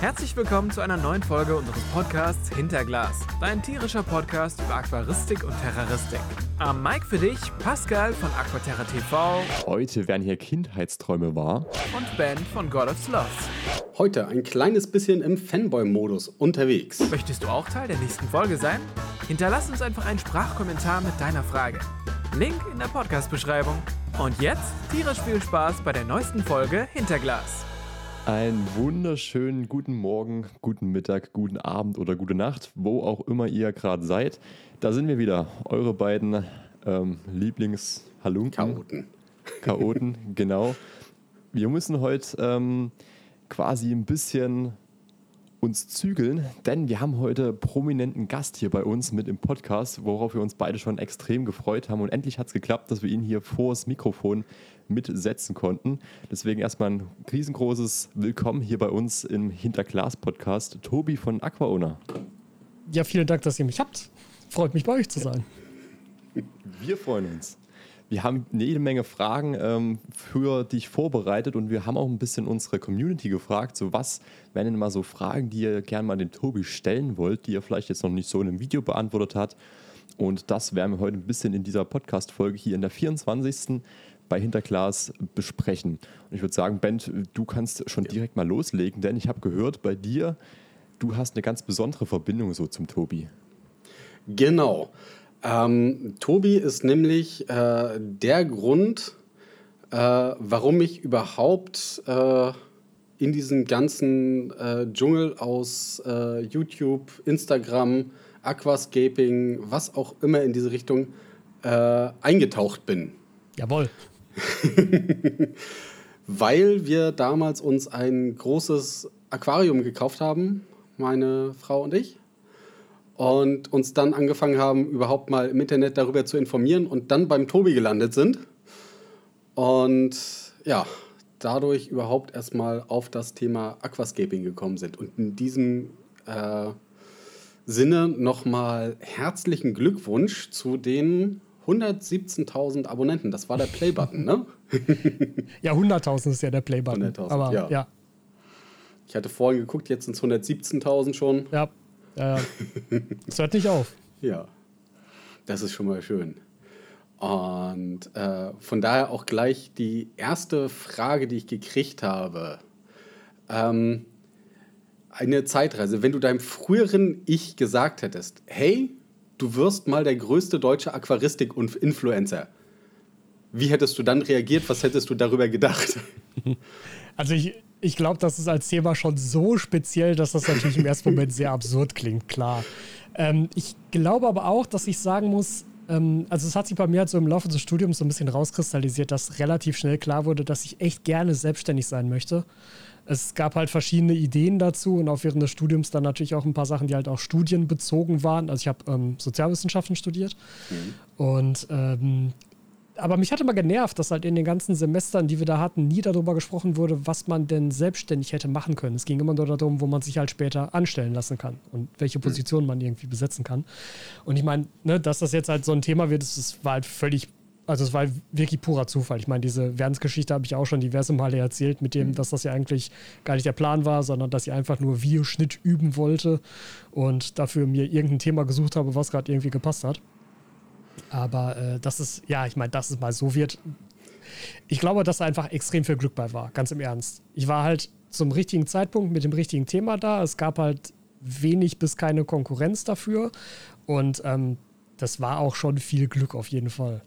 Herzlich willkommen zu einer neuen Folge unseres Podcasts Hinterglas, dein tierischer Podcast über Aquaristik und Terroristik. Am Mike für dich Pascal von Aquaterra TV. Heute werden hier Kindheitsträume wahr. Und Ben von God of Sloths. Heute ein kleines bisschen im Fanboy-Modus unterwegs. Möchtest du auch Teil der nächsten Folge sein? Hinterlass uns einfach einen Sprachkommentar mit deiner Frage. Link in der Podcast-Beschreibung. Und jetzt tierisch viel Spaß bei der neuesten Folge Hinterglas. Einen wunderschönen guten Morgen, guten Mittag, guten Abend oder gute Nacht, wo auch immer ihr gerade seid. Da sind wir wieder, eure beiden ähm, Lieblings-Halunken. Chaoten. Chaoten, genau. Wir müssen heute ähm, quasi ein bisschen uns zügeln, denn wir haben heute prominenten Gast hier bei uns mit im Podcast, worauf wir uns beide schon extrem gefreut haben. Und endlich hat es geklappt, dass wir ihn hier vor das Mikrofon mitsetzen konnten. Deswegen erstmal ein riesengroßes Willkommen hier bei uns im Hinterglas-Podcast. Tobi von AquaOwner. Ja, vielen Dank, dass ihr mich habt. Freut mich, bei euch zu sein. Wir freuen uns. Wir haben jede Menge Fragen ähm, für dich vorbereitet und wir haben auch ein bisschen unsere Community gefragt, so was wären denn mal so Fragen, die ihr gerne mal dem Tobi stellen wollt, die er vielleicht jetzt noch nicht so in einem Video beantwortet hat. Und das werden wir heute ein bisschen in dieser Podcast-Folge hier in der 24 bei Hinterglas besprechen. Und ich würde sagen, Ben, du kannst schon direkt mal loslegen, denn ich habe gehört, bei dir, du hast eine ganz besondere Verbindung so zum Tobi. Genau. Ähm, Tobi ist nämlich äh, der Grund, äh, warum ich überhaupt äh, in diesen ganzen äh, Dschungel aus äh, YouTube, Instagram, Aquascaping, was auch immer in diese Richtung äh, eingetaucht bin. Jawohl. Weil wir damals uns ein großes Aquarium gekauft haben, meine Frau und ich. Und uns dann angefangen haben, überhaupt mal im Internet darüber zu informieren und dann beim Tobi gelandet sind. Und ja, dadurch überhaupt erstmal auf das Thema Aquascaping gekommen sind. Und in diesem äh, Sinne nochmal herzlichen Glückwunsch zu den 117.000 Abonnenten. Das war der Playbutton, ne? ja, 100.000 ist ja der Playbutton. 100.000, Aber ja. ja. Ich hatte vorhin geguckt, jetzt sind es 117.000 schon. Ja, ja. Es hört nicht auf. Ja, das ist schon mal schön. Und äh, von daher auch gleich die erste Frage, die ich gekriegt habe. Ähm, eine Zeitreise. Wenn du deinem früheren Ich gesagt hättest, hey, du wirst mal der größte deutsche Aquaristik-Influencer, wie hättest du dann reagiert? Was hättest du darüber gedacht? Also ich, ich glaube, das ist als Thema schon so speziell, dass das natürlich im ersten Moment sehr absurd klingt, klar. Ähm, ich glaube aber auch, dass ich sagen muss, ähm, also es hat sich bei mir halt so im Laufe des Studiums so ein bisschen rauskristallisiert, dass relativ schnell klar wurde, dass ich echt gerne selbstständig sein möchte. Es gab halt verschiedene Ideen dazu und auch während des Studiums dann natürlich auch ein paar Sachen, die halt auch studienbezogen waren. Also ich habe ähm, Sozialwissenschaften studiert mhm. und ähm, aber mich hatte mal genervt, dass halt in den ganzen Semestern, die wir da hatten, nie darüber gesprochen wurde, was man denn selbstständig hätte machen können. Es ging immer nur darum, wo man sich halt später anstellen lassen kann und welche Position man irgendwie besetzen kann. Und ich meine, ne, dass das jetzt halt so ein Thema wird, das war halt völlig also es war halt wirklich purer Zufall. Ich meine, diese Werdensgeschichte habe ich auch schon diverse Male erzählt, mit dem, dass das ja eigentlich gar nicht der Plan war, sondern dass ich einfach nur Videoschnitt üben wollte und dafür mir irgendein Thema gesucht habe, was gerade irgendwie gepasst hat. Aber äh, das ist, ja, ich meine, dass es mal so wird. Ich glaube, dass da einfach extrem viel Glück bei war, ganz im Ernst. Ich war halt zum richtigen Zeitpunkt mit dem richtigen Thema da. Es gab halt wenig bis keine Konkurrenz dafür. Und ähm, das war auch schon viel Glück auf jeden Fall.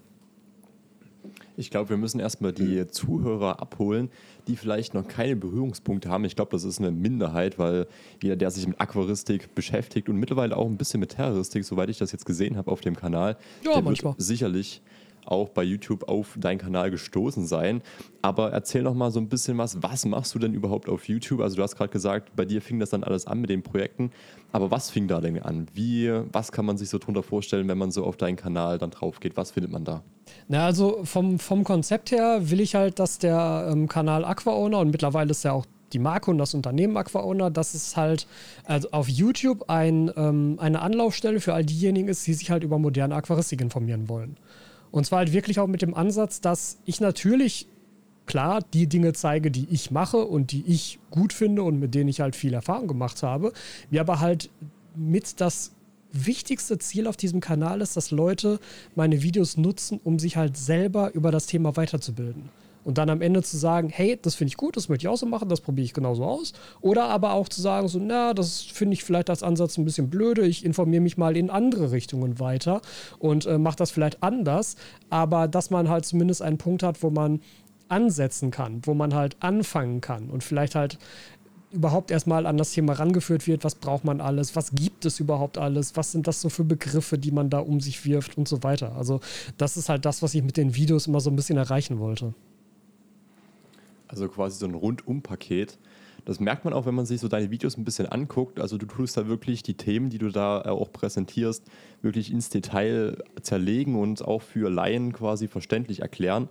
Ich glaube, wir müssen erstmal die Zuhörer abholen, die vielleicht noch keine Berührungspunkte haben. Ich glaube, das ist eine Minderheit, weil jeder, der sich mit Aquaristik beschäftigt und mittlerweile auch ein bisschen mit Terroristik, soweit ich das jetzt gesehen habe auf dem Kanal, ja, der manchmal. wird sicherlich auch bei YouTube auf deinen Kanal gestoßen sein. Aber erzähl noch mal so ein bisschen was. Was machst du denn überhaupt auf YouTube? Also du hast gerade gesagt, bei dir fing das dann alles an mit den Projekten. Aber was fing da denn an? Wie, was kann man sich so drunter vorstellen, wenn man so auf deinen Kanal dann drauf geht? Was findet man da? Na, also vom, vom Konzept her will ich halt, dass der ähm, Kanal AquaOwner und mittlerweile ist ja auch die Marke und das Unternehmen AquaOwner, dass es halt also auf YouTube ein, ähm, eine Anlaufstelle für all diejenigen ist, die sich halt über moderne Aquaristik informieren wollen. Und zwar halt wirklich auch mit dem Ansatz, dass ich natürlich klar die Dinge zeige, die ich mache und die ich gut finde und mit denen ich halt viel Erfahrung gemacht habe. Mir aber halt mit das wichtigste Ziel auf diesem Kanal ist, dass Leute meine Videos nutzen, um sich halt selber über das Thema weiterzubilden. Und dann am Ende zu sagen, hey, das finde ich gut, das möchte ich auch so machen, das probiere ich genauso aus. Oder aber auch zu sagen, so, na, das finde ich vielleicht als Ansatz ein bisschen blöde, ich informiere mich mal in andere Richtungen weiter und äh, mache das vielleicht anders. Aber dass man halt zumindest einen Punkt hat, wo man ansetzen kann, wo man halt anfangen kann und vielleicht halt überhaupt erstmal an das Thema rangeführt wird, was braucht man alles, was gibt es überhaupt alles, was sind das so für Begriffe, die man da um sich wirft und so weiter. Also das ist halt das, was ich mit den Videos immer so ein bisschen erreichen wollte. Also quasi so ein Rundum-Paket. Das merkt man auch, wenn man sich so deine Videos ein bisschen anguckt. Also du tust da wirklich die Themen, die du da auch präsentierst, wirklich ins Detail zerlegen und auch für Laien quasi verständlich erklären.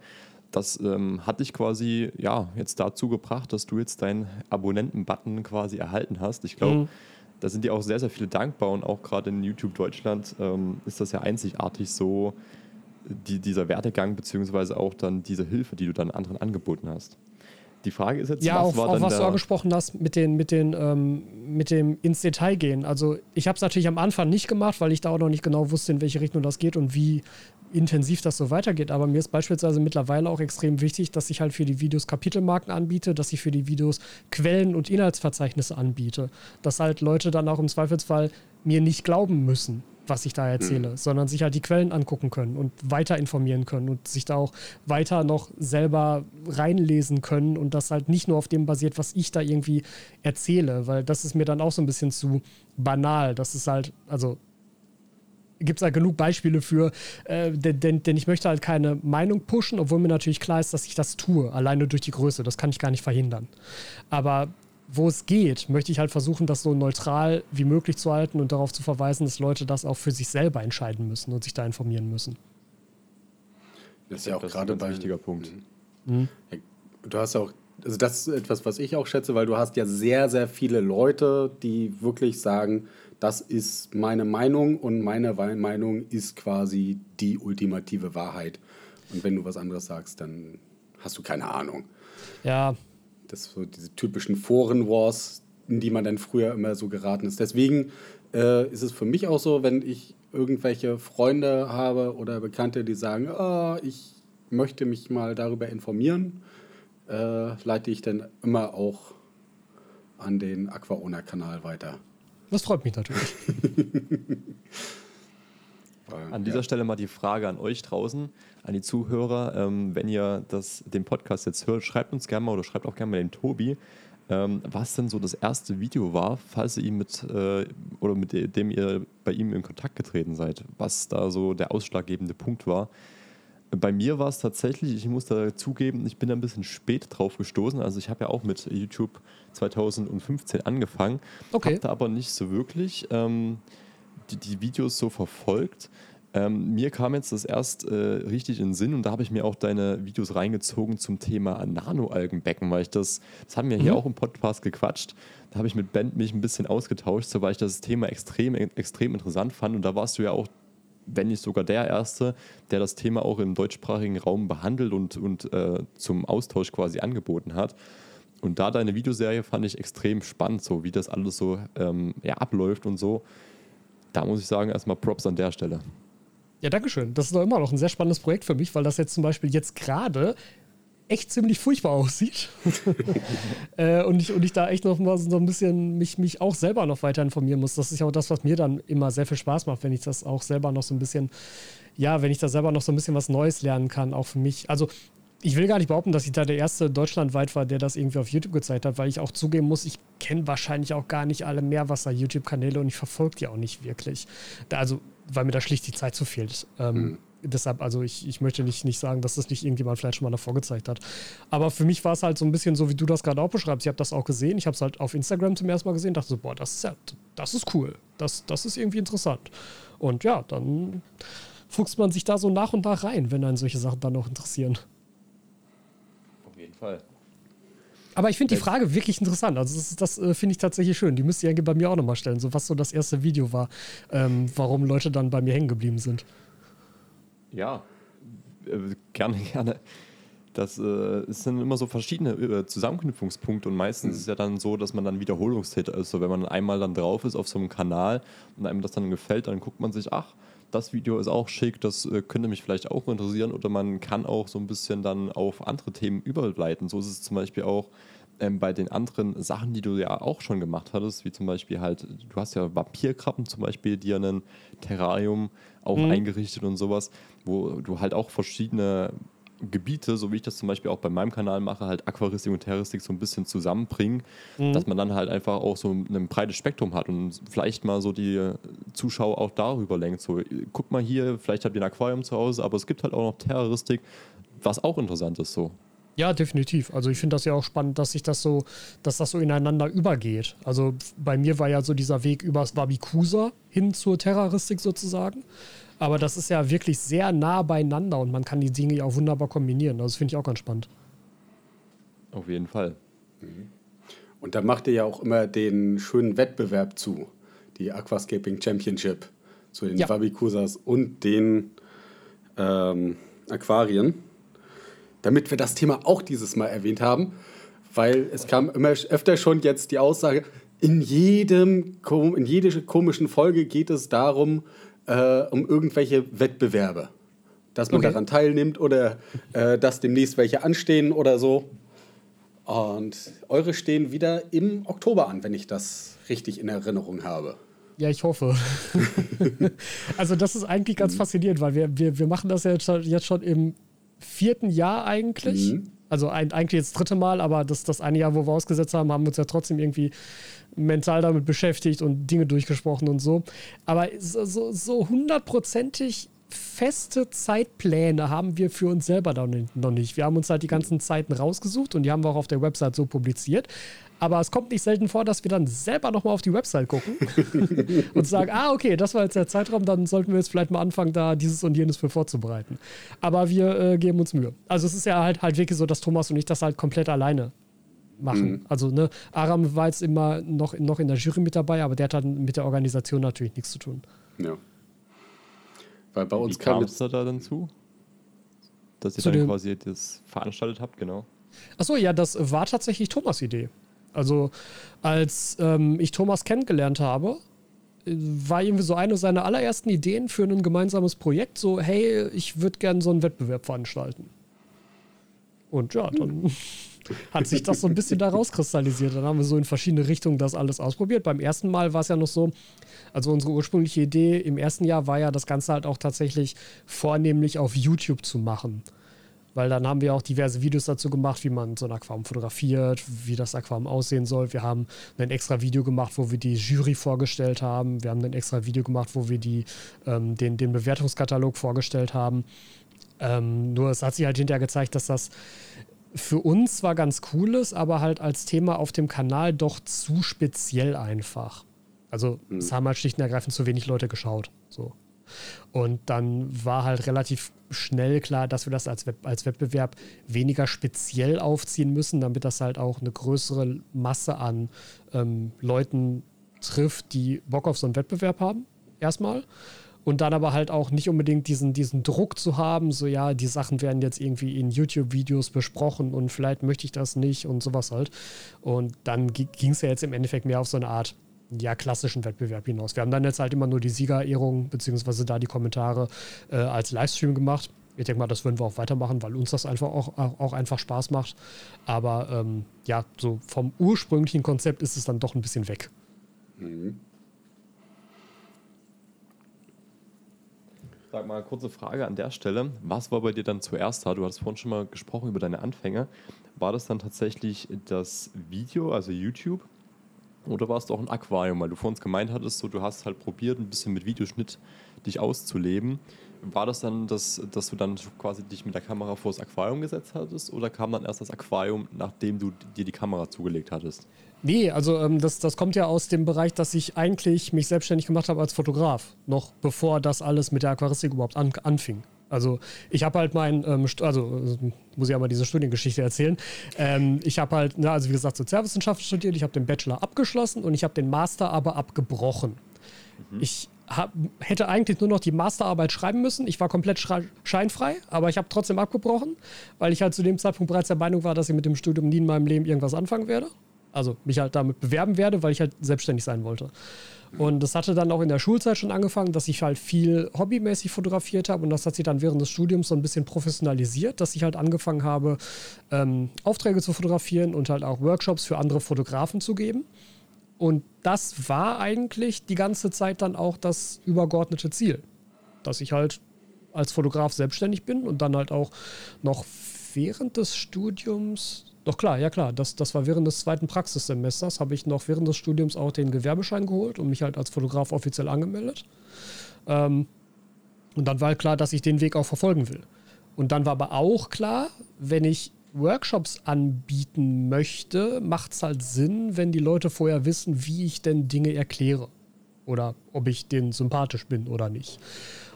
Das ähm, hat dich quasi ja jetzt dazu gebracht, dass du jetzt deinen Abonnenten-Button quasi erhalten hast. Ich glaube, mhm. da sind dir auch sehr, sehr viele dankbar und auch gerade in YouTube Deutschland ähm, ist das ja einzigartig so, die, dieser Werdegang beziehungsweise auch dann diese Hilfe, die du dann anderen angeboten hast. Die Frage ist jetzt, ja, was auf, war auf was du angesprochen hast mit, den, mit, den, ähm, mit dem ins Detail gehen. Also ich habe es natürlich am Anfang nicht gemacht, weil ich da auch noch nicht genau wusste, in welche Richtung das geht und wie intensiv das so weitergeht. Aber mir ist beispielsweise mittlerweile auch extrem wichtig, dass ich halt für die Videos Kapitelmarken anbiete, dass ich für die Videos Quellen und Inhaltsverzeichnisse anbiete. Dass halt Leute dann auch im Zweifelsfall mir nicht glauben müssen was ich da erzähle, mhm. sondern sich halt die Quellen angucken können und weiter informieren können und sich da auch weiter noch selber reinlesen können und das halt nicht nur auf dem basiert, was ich da irgendwie erzähle, weil das ist mir dann auch so ein bisschen zu banal. Das ist halt, also gibt es da genug Beispiele für, äh, denn, denn ich möchte halt keine Meinung pushen, obwohl mir natürlich klar ist, dass ich das tue, alleine durch die Größe. Das kann ich gar nicht verhindern. Aber wo es geht, möchte ich halt versuchen, das so neutral wie möglich zu halten und darauf zu verweisen, dass Leute das auch für sich selber entscheiden müssen und sich da informieren müssen. Das ist ja auch gerade ein wichtiger Punkt. Mhm. Du hast ja auch, also das ist etwas, was ich auch schätze, weil du hast ja sehr, sehr viele Leute, die wirklich sagen, das ist meine Meinung und meine Meinung ist quasi die ultimative Wahrheit. Und wenn du was anderes sagst, dann hast du keine Ahnung. Ja, das so diese typischen Foren-Wars, in die man dann früher immer so geraten ist. Deswegen äh, ist es für mich auch so, wenn ich irgendwelche Freunde habe oder Bekannte, die sagen, oh, ich möchte mich mal darüber informieren, äh, leite ich dann immer auch an den Aquaona-Kanal weiter. Das freut mich natürlich. An dieser ja. Stelle mal die Frage an euch draußen, an die Zuhörer. Ähm, wenn ihr das, den Podcast jetzt hört, schreibt uns gerne mal oder schreibt auch gerne mal den Tobi, ähm, was denn so das erste Video war, falls ihr ihn mit äh, oder mit dem ihr bei ihm in Kontakt getreten seid, was da so der ausschlaggebende Punkt war. Bei mir war es tatsächlich, ich muss da zugeben, ich bin da ein bisschen spät drauf gestoßen. Also ich habe ja auch mit YouTube 2015 angefangen, okay. habe da aber nicht so wirklich ähm, die, die Videos so verfolgt. Ähm, mir kam jetzt das erst äh, richtig in den Sinn und da habe ich mir auch deine Videos reingezogen zum Thema Nanoalgenbecken, weil ich das, das haben wir mhm. hier auch im Podcast gequatscht. Da habe ich mit Ben mich ein bisschen ausgetauscht, so, weil ich das Thema extrem, extrem interessant fand und da warst du ja auch, wenn nicht sogar der Erste, der das Thema auch im deutschsprachigen Raum behandelt und, und äh, zum Austausch quasi angeboten hat. Und da deine Videoserie fand ich extrem spannend, so wie das alles so ähm, ja, abläuft und so. Da muss ich sagen, erstmal Props an der Stelle. Ja, Dankeschön. Das ist doch immer noch ein sehr spannendes Projekt für mich, weil das jetzt zum Beispiel jetzt gerade echt ziemlich furchtbar aussieht. äh, und, ich, und ich da echt noch mal so ein bisschen mich, mich auch selber noch weiter informieren muss. Das ist ja auch das, was mir dann immer sehr viel Spaß macht, wenn ich das auch selber noch so ein bisschen, ja, wenn ich da selber noch so ein bisschen was Neues lernen kann, auch für mich. Also ich will gar nicht behaupten, dass ich da der erste deutschlandweit war, der das irgendwie auf YouTube gezeigt hat, weil ich auch zugeben muss, ich kenne wahrscheinlich auch gar nicht alle Meerwasser-YouTube-Kanäle und ich verfolge die auch nicht wirklich. Also, weil mir da schlicht die Zeit zu fehlt. Ähm, mhm. Deshalb, also ich, ich möchte nicht, nicht sagen, dass das nicht irgendjemand vielleicht schon mal davor gezeigt hat. Aber für mich war es halt so ein bisschen so, wie du das gerade auch beschreibst. Ich habe das auch gesehen. Ich habe es halt auf Instagram zum ersten Mal gesehen. Dachte so, boah, das ist ja, das ist cool. Das, das ist irgendwie interessant. Und ja, dann fuchst man sich da so nach und nach rein, wenn einen solche Sachen dann noch interessieren. Fall. Aber ich finde die Frage wirklich interessant. Also das, das äh, finde ich tatsächlich schön. Die müsst ihr bei mir auch nochmal stellen, so was so das erste Video war, ähm, warum Leute dann bei mir hängen geblieben sind. Ja, äh, gerne, gerne. das äh, es sind immer so verschiedene äh, Zusammenknüpfungspunkte und meistens mhm. ist es ja dann so, dass man dann Wiederholungstäter ist. So, wenn man einmal dann drauf ist auf so einem Kanal und einem das dann gefällt, dann guckt man sich, ach, das Video ist auch schick, das äh, könnte mich vielleicht auch interessieren oder man kann auch so ein bisschen dann auf andere Themen überleiten. So ist es zum Beispiel auch ähm, bei den anderen Sachen, die du ja auch schon gemacht hattest, wie zum Beispiel halt, du hast ja Vampirkrabben zum Beispiel, dir ein Terrarium auch mhm. eingerichtet und sowas, wo du halt auch verschiedene Gebiete, so wie ich das zum Beispiel auch bei meinem Kanal mache, halt Aquaristik und Terroristik so ein bisschen zusammenbringen, mhm. dass man dann halt einfach auch so ein breites Spektrum hat und vielleicht mal so die Zuschauer auch darüber lenkt. So, guck mal hier, vielleicht habt ihr ein Aquarium zu Hause, aber es gibt halt auch noch Terroristik, was auch interessant ist so. Ja, definitiv. Also ich finde das ja auch spannend, dass sich das so, dass das so ineinander übergeht. Also bei mir war ja so dieser Weg übers Wabikusa hin zur Terroristik sozusagen. Aber das ist ja wirklich sehr nah beieinander und man kann die Dinge ja auch wunderbar kombinieren. Also das finde ich auch ganz spannend. Auf jeden Fall. Mhm. Und da macht ihr ja auch immer den schönen Wettbewerb zu, die Aquascaping Championship zu den ja. Wabikusas und den ähm, Aquarien, damit wir das Thema auch dieses Mal erwähnt haben, weil es kam immer öfter schon jetzt die Aussage, in jedem in jeder komischen Folge geht es darum, äh, um irgendwelche Wettbewerbe. Dass man okay. daran teilnimmt oder äh, dass demnächst welche anstehen oder so. Und eure stehen wieder im Oktober an, wenn ich das richtig in Erinnerung habe. Ja, ich hoffe. also das ist eigentlich ganz mhm. faszinierend, weil wir, wir, wir machen das ja jetzt schon, jetzt schon im vierten Jahr eigentlich. Mhm. Also ein, eigentlich das dritte Mal, aber das, das eine Jahr, wo wir ausgesetzt haben, haben wir uns ja trotzdem irgendwie mental damit beschäftigt und Dinge durchgesprochen und so. Aber so hundertprozentig feste Zeitpläne haben wir für uns selber noch nicht. Wir haben uns halt die ganzen Zeiten rausgesucht und die haben wir auch auf der Website so publiziert. Aber es kommt nicht selten vor, dass wir dann selber nochmal auf die Website gucken und sagen, ah, okay, das war jetzt der Zeitraum, dann sollten wir jetzt vielleicht mal anfangen, da dieses und jenes für vorzubereiten. Aber wir äh, geben uns Mühe. Also es ist ja halt, halt wirklich so, dass Thomas und ich das halt komplett alleine machen. Mhm. Also, ne, Aram war jetzt immer noch, noch in der Jury mit dabei, aber der hat dann mit der Organisation natürlich nichts zu tun. Ja. Weil bei uns Wie kam es da dann zu? Dass ihr zu dann quasi das veranstaltet habt, genau. Achso, ja, das war tatsächlich Thomas' Idee. Also, als ähm, ich Thomas kennengelernt habe, war irgendwie so eine seiner allerersten Ideen für ein gemeinsames Projekt, so, hey, ich würde gerne so einen Wettbewerb veranstalten. Und ja, dann hm. Hat sich das so ein bisschen da rauskristallisiert. Dann haben wir so in verschiedene Richtungen das alles ausprobiert. Beim ersten Mal war es ja noch so, also unsere ursprüngliche Idee im ersten Jahr war ja, das Ganze halt auch tatsächlich vornehmlich auf YouTube zu machen. Weil dann haben wir auch diverse Videos dazu gemacht, wie man so ein Aquarium fotografiert, wie das Aquarium aussehen soll. Wir haben ein extra Video gemacht, wo wir die Jury vorgestellt haben. Wir haben ein extra Video gemacht, wo wir die, ähm, den, den Bewertungskatalog vorgestellt haben. Ähm, nur es hat sich halt hinterher gezeigt, dass das für uns zwar ganz cool ist, aber halt als Thema auf dem Kanal doch zu speziell einfach. Also mhm. es haben halt schlicht und ergreifend zu wenig Leute geschaut. So. Und dann war halt relativ schnell klar, dass wir das als, Web als Wettbewerb weniger speziell aufziehen müssen, damit das halt auch eine größere Masse an ähm, Leuten trifft, die Bock auf so einen Wettbewerb haben. Erstmal und dann aber halt auch nicht unbedingt diesen, diesen Druck zu haben, so ja, die Sachen werden jetzt irgendwie in YouTube-Videos besprochen und vielleicht möchte ich das nicht und sowas halt. Und dann ging es ja jetzt im Endeffekt mehr auf so eine Art ja, klassischen Wettbewerb hinaus. Wir haben dann jetzt halt immer nur die Siegerehrung, beziehungsweise da die Kommentare äh, als Livestream gemacht. Ich denke mal, das würden wir auch weitermachen, weil uns das einfach auch, auch einfach Spaß macht. Aber ähm, ja, so vom ursprünglichen Konzept ist es dann doch ein bisschen weg. Mhm. Sag mal, kurze Frage an der Stelle. Was war bei dir dann zuerst da? Du hattest vorhin schon mal gesprochen über deine Anfänge. War das dann tatsächlich das Video, also YouTube? Oder war es doch ein Aquarium? Weil du vor uns gemeint hattest, so, du hast halt probiert, ein bisschen mit Videoschnitt dich auszuleben. War das dann, das, dass du dann quasi dich mit der Kamera vor das Aquarium gesetzt hattest? Oder kam dann erst das Aquarium, nachdem du dir die Kamera zugelegt hattest? Nee, also ähm, das, das kommt ja aus dem Bereich, dass ich eigentlich mich selbstständig gemacht habe als Fotograf, noch bevor das alles mit der Aquaristik überhaupt an, anfing. Also ich habe halt mein, ähm, also muss ich aber diese Studiengeschichte erzählen. Ähm, ich habe halt, na, also wie gesagt, Sozialwissenschaften studiert, ich habe den Bachelor abgeschlossen und ich habe den Master aber abgebrochen. Mhm. Ich hab, hätte eigentlich nur noch die Masterarbeit schreiben müssen. Ich war komplett scheinfrei, aber ich habe trotzdem abgebrochen, weil ich halt zu dem Zeitpunkt bereits der Meinung war, dass ich mit dem Studium nie in meinem Leben irgendwas anfangen werde. Also mich halt damit bewerben werde, weil ich halt selbstständig sein wollte. Und das hatte dann auch in der Schulzeit schon angefangen, dass ich halt viel hobbymäßig fotografiert habe und das hat sich dann während des Studiums so ein bisschen professionalisiert, dass ich halt angefangen habe, ähm, Aufträge zu fotografieren und halt auch Workshops für andere Fotografen zu geben. Und das war eigentlich die ganze Zeit dann auch das übergeordnete Ziel, dass ich halt als Fotograf selbstständig bin und dann halt auch noch während des Studiums, doch klar, ja klar, das, das war während des zweiten Praxissemesters, habe ich noch während des Studiums auch den Gewerbeschein geholt und mich halt als Fotograf offiziell angemeldet. Ähm, und dann war halt klar, dass ich den Weg auch verfolgen will. Und dann war aber auch klar, wenn ich Workshops anbieten möchte, macht es halt Sinn, wenn die Leute vorher wissen, wie ich denn Dinge erkläre. Oder ob ich denen sympathisch bin oder nicht.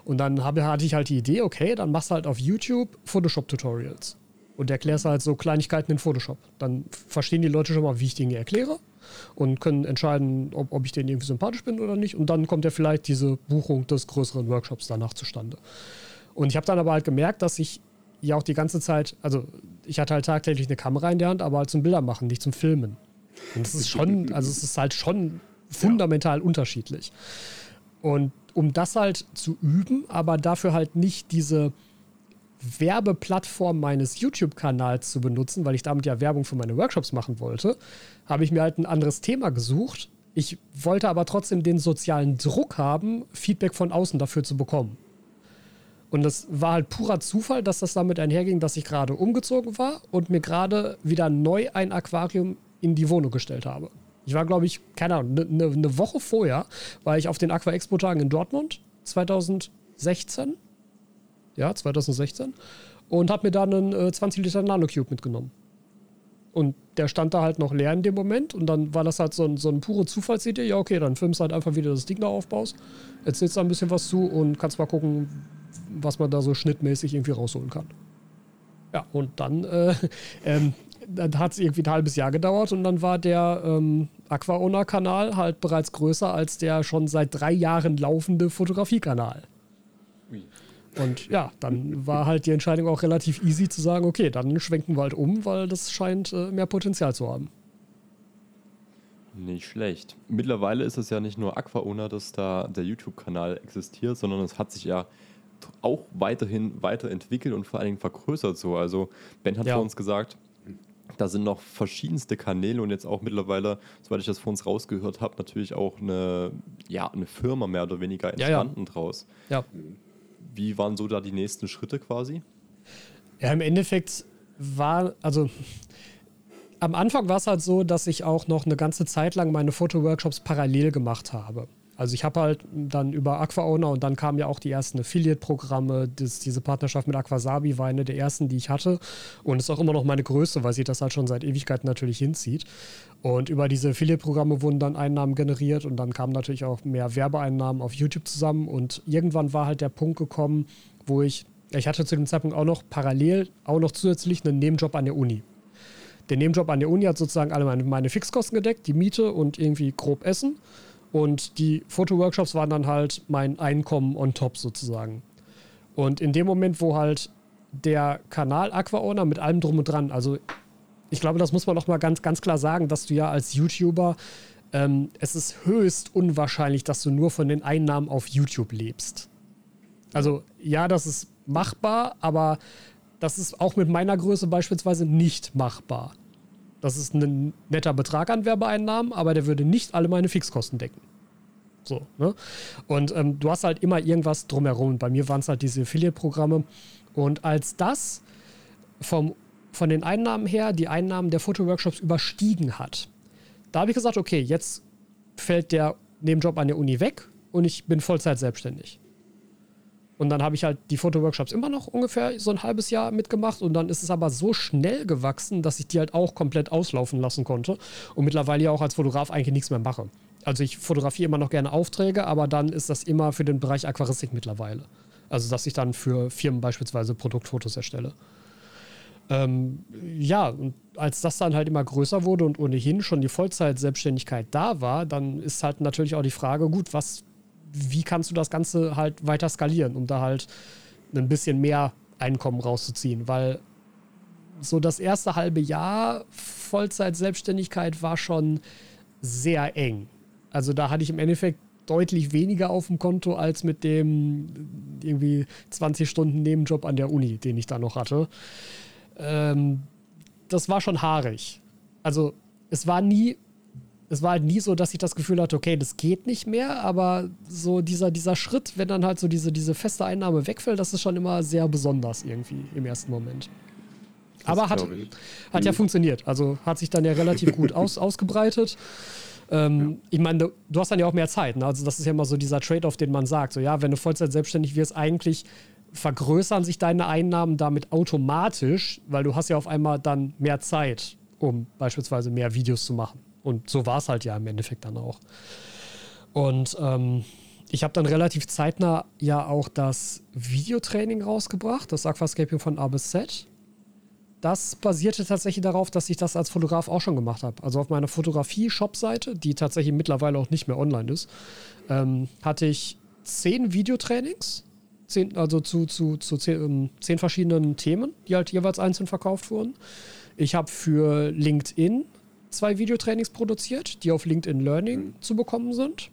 Und dann habe, hatte ich halt die Idee, okay, dann machst du halt auf YouTube Photoshop-Tutorials. Und erklärst halt so Kleinigkeiten in Photoshop. Dann verstehen die Leute schon mal, wie ich Dinge erkläre und können entscheiden, ob, ob ich denen irgendwie sympathisch bin oder nicht. Und dann kommt ja vielleicht diese Buchung des größeren Workshops danach zustande. Und ich habe dann aber halt gemerkt, dass ich ja auch die ganze Zeit, also ich hatte halt tagtäglich eine Kamera in der Hand, aber halt zum Bilder machen, nicht zum Filmen. Und das ist schon, also es ist halt schon fundamental ja. unterschiedlich. Und um das halt zu üben, aber dafür halt nicht diese Werbeplattform meines YouTube-Kanals zu benutzen, weil ich damit ja Werbung für meine Workshops machen wollte, habe ich mir halt ein anderes Thema gesucht. Ich wollte aber trotzdem den sozialen Druck haben, Feedback von außen dafür zu bekommen. Und das war halt purer Zufall, dass das damit einherging, dass ich gerade umgezogen war und mir gerade wieder neu ein Aquarium in die Wohnung gestellt habe. Ich war, glaube ich, keine Ahnung, eine ne, ne Woche vorher war ich auf den Aqua Expo Tagen in Dortmund 2016. Ja, 2016. Und habe mir da einen äh, 20 Liter Nanocube mitgenommen. Und der stand da halt noch leer in dem Moment. Und dann war das halt so, ein, so eine pure Zufallsidee. Ja, okay, dann filmst halt einfach wieder das Ding da aufbaust. Erzählst da ein bisschen was zu und kannst mal gucken, was man da so schnittmäßig irgendwie rausholen kann. Ja, und dann, äh, ähm, dann hat es irgendwie ein halbes Jahr gedauert und dann war der ähm, Aquaona-Kanal halt bereits größer als der schon seit drei Jahren laufende Fotografiekanal. Und ja, dann war halt die Entscheidung auch relativ easy zu sagen, okay, dann schwenken wir halt um, weil das scheint äh, mehr Potenzial zu haben. Nicht schlecht. Mittlerweile ist es ja nicht nur Aquaona, dass da der YouTube-Kanal existiert, sondern es hat sich ja auch weiterhin weiterentwickelt und vor allen Dingen vergrößert so. Also Ben hat ja. vor uns gesagt, da sind noch verschiedenste Kanäle und jetzt auch mittlerweile, soweit ich das vor uns rausgehört habe, natürlich auch eine, ja, eine Firma mehr oder weniger entstanden ja, ja. draus. Ja. Wie waren so da die nächsten Schritte quasi? Ja, im Endeffekt war, also am Anfang war es halt so, dass ich auch noch eine ganze Zeit lang meine Fotoworkshops parallel gemacht habe. Also ich habe halt dann über AquaOwner und dann kamen ja auch die ersten Affiliate-Programme. Diese Partnerschaft mit Aquasabi war eine der ersten, die ich hatte. Und ist auch immer noch meine größte, weil sich das halt schon seit Ewigkeiten natürlich hinzieht. Und über diese Affiliate-Programme wurden dann Einnahmen generiert und dann kamen natürlich auch mehr Werbeeinnahmen auf YouTube zusammen. Und irgendwann war halt der Punkt gekommen, wo ich, ich hatte zu dem Zeitpunkt auch noch parallel, auch noch zusätzlich einen Nebenjob an der Uni. Der Nebenjob an der Uni hat sozusagen alle meine, meine Fixkosten gedeckt, die Miete und irgendwie grob Essen. Und die Fotoworkshops waren dann halt mein Einkommen on top sozusagen. Und in dem Moment, wo halt der Kanal AquaOwner mit allem drum und dran, also ich glaube, das muss man auch mal ganz, ganz klar sagen, dass du ja als YouTuber, ähm, es ist höchst unwahrscheinlich, dass du nur von den Einnahmen auf YouTube lebst. Also ja, das ist machbar, aber das ist auch mit meiner Größe beispielsweise nicht machbar. Das ist ein netter Betrag an Werbeeinnahmen, aber der würde nicht alle meine Fixkosten decken. So, ne? Und ähm, du hast halt immer irgendwas drumherum. Bei mir waren es halt diese Affiliate-Programme. Und als das vom, von den Einnahmen her die Einnahmen der Fotoworkshops überstiegen hat, da habe ich gesagt, okay, jetzt fällt der Nebenjob an der Uni weg und ich bin Vollzeit selbstständig. Und dann habe ich halt die Fotoworkshops immer noch ungefähr so ein halbes Jahr mitgemacht und dann ist es aber so schnell gewachsen, dass ich die halt auch komplett auslaufen lassen konnte und mittlerweile ja auch als Fotograf eigentlich nichts mehr mache. Also ich fotografiere immer noch gerne Aufträge, aber dann ist das immer für den Bereich Aquaristik mittlerweile. Also dass ich dann für Firmen beispielsweise Produktfotos erstelle. Ähm, ja, und als das dann halt immer größer wurde und ohnehin schon die Vollzeit-Selbstständigkeit da war, dann ist halt natürlich auch die Frage, gut, was wie kannst du das Ganze halt weiter skalieren, um da halt ein bisschen mehr Einkommen rauszuziehen, weil so das erste halbe Jahr Vollzeit-Selbstständigkeit war schon sehr eng. Also da hatte ich im Endeffekt deutlich weniger auf dem Konto als mit dem irgendwie 20 Stunden Nebenjob an der Uni, den ich da noch hatte. Ähm, das war schon haarig. Also es war nie, es war halt nie so, dass ich das Gefühl hatte, okay, das geht nicht mehr, aber so dieser, dieser Schritt, wenn dann halt so diese, diese feste Einnahme wegfällt, das ist schon immer sehr besonders irgendwie im ersten Moment. Das aber hat, hat ja mhm. funktioniert. Also hat sich dann ja relativ gut aus, ausgebreitet. Ähm, ja. Ich meine, du, du, hast dann ja auch mehr Zeit. Ne? Also, das ist ja immer so dieser Trade-off, den man sagt. So, ja, wenn du Vollzeit selbstständig wirst, eigentlich vergrößern sich deine Einnahmen damit automatisch, weil du hast ja auf einmal dann mehr Zeit, um beispielsweise mehr Videos zu machen. Und so war es halt ja im Endeffekt dann auch. Und ähm, ich habe dann relativ zeitnah ja auch das Videotraining rausgebracht, das Aquascaping von A bis Z das basierte tatsächlich darauf, dass ich das als Fotograf auch schon gemacht habe. Also auf meiner Fotografie-Shop-Seite, die tatsächlich mittlerweile auch nicht mehr online ist, ähm, hatte ich zehn Videotrainings, zehn, also zu, zu, zu zehn, ähm, zehn verschiedenen Themen, die halt jeweils einzeln verkauft wurden. Ich habe für LinkedIn zwei Videotrainings produziert, die auf LinkedIn Learning mhm. zu bekommen sind.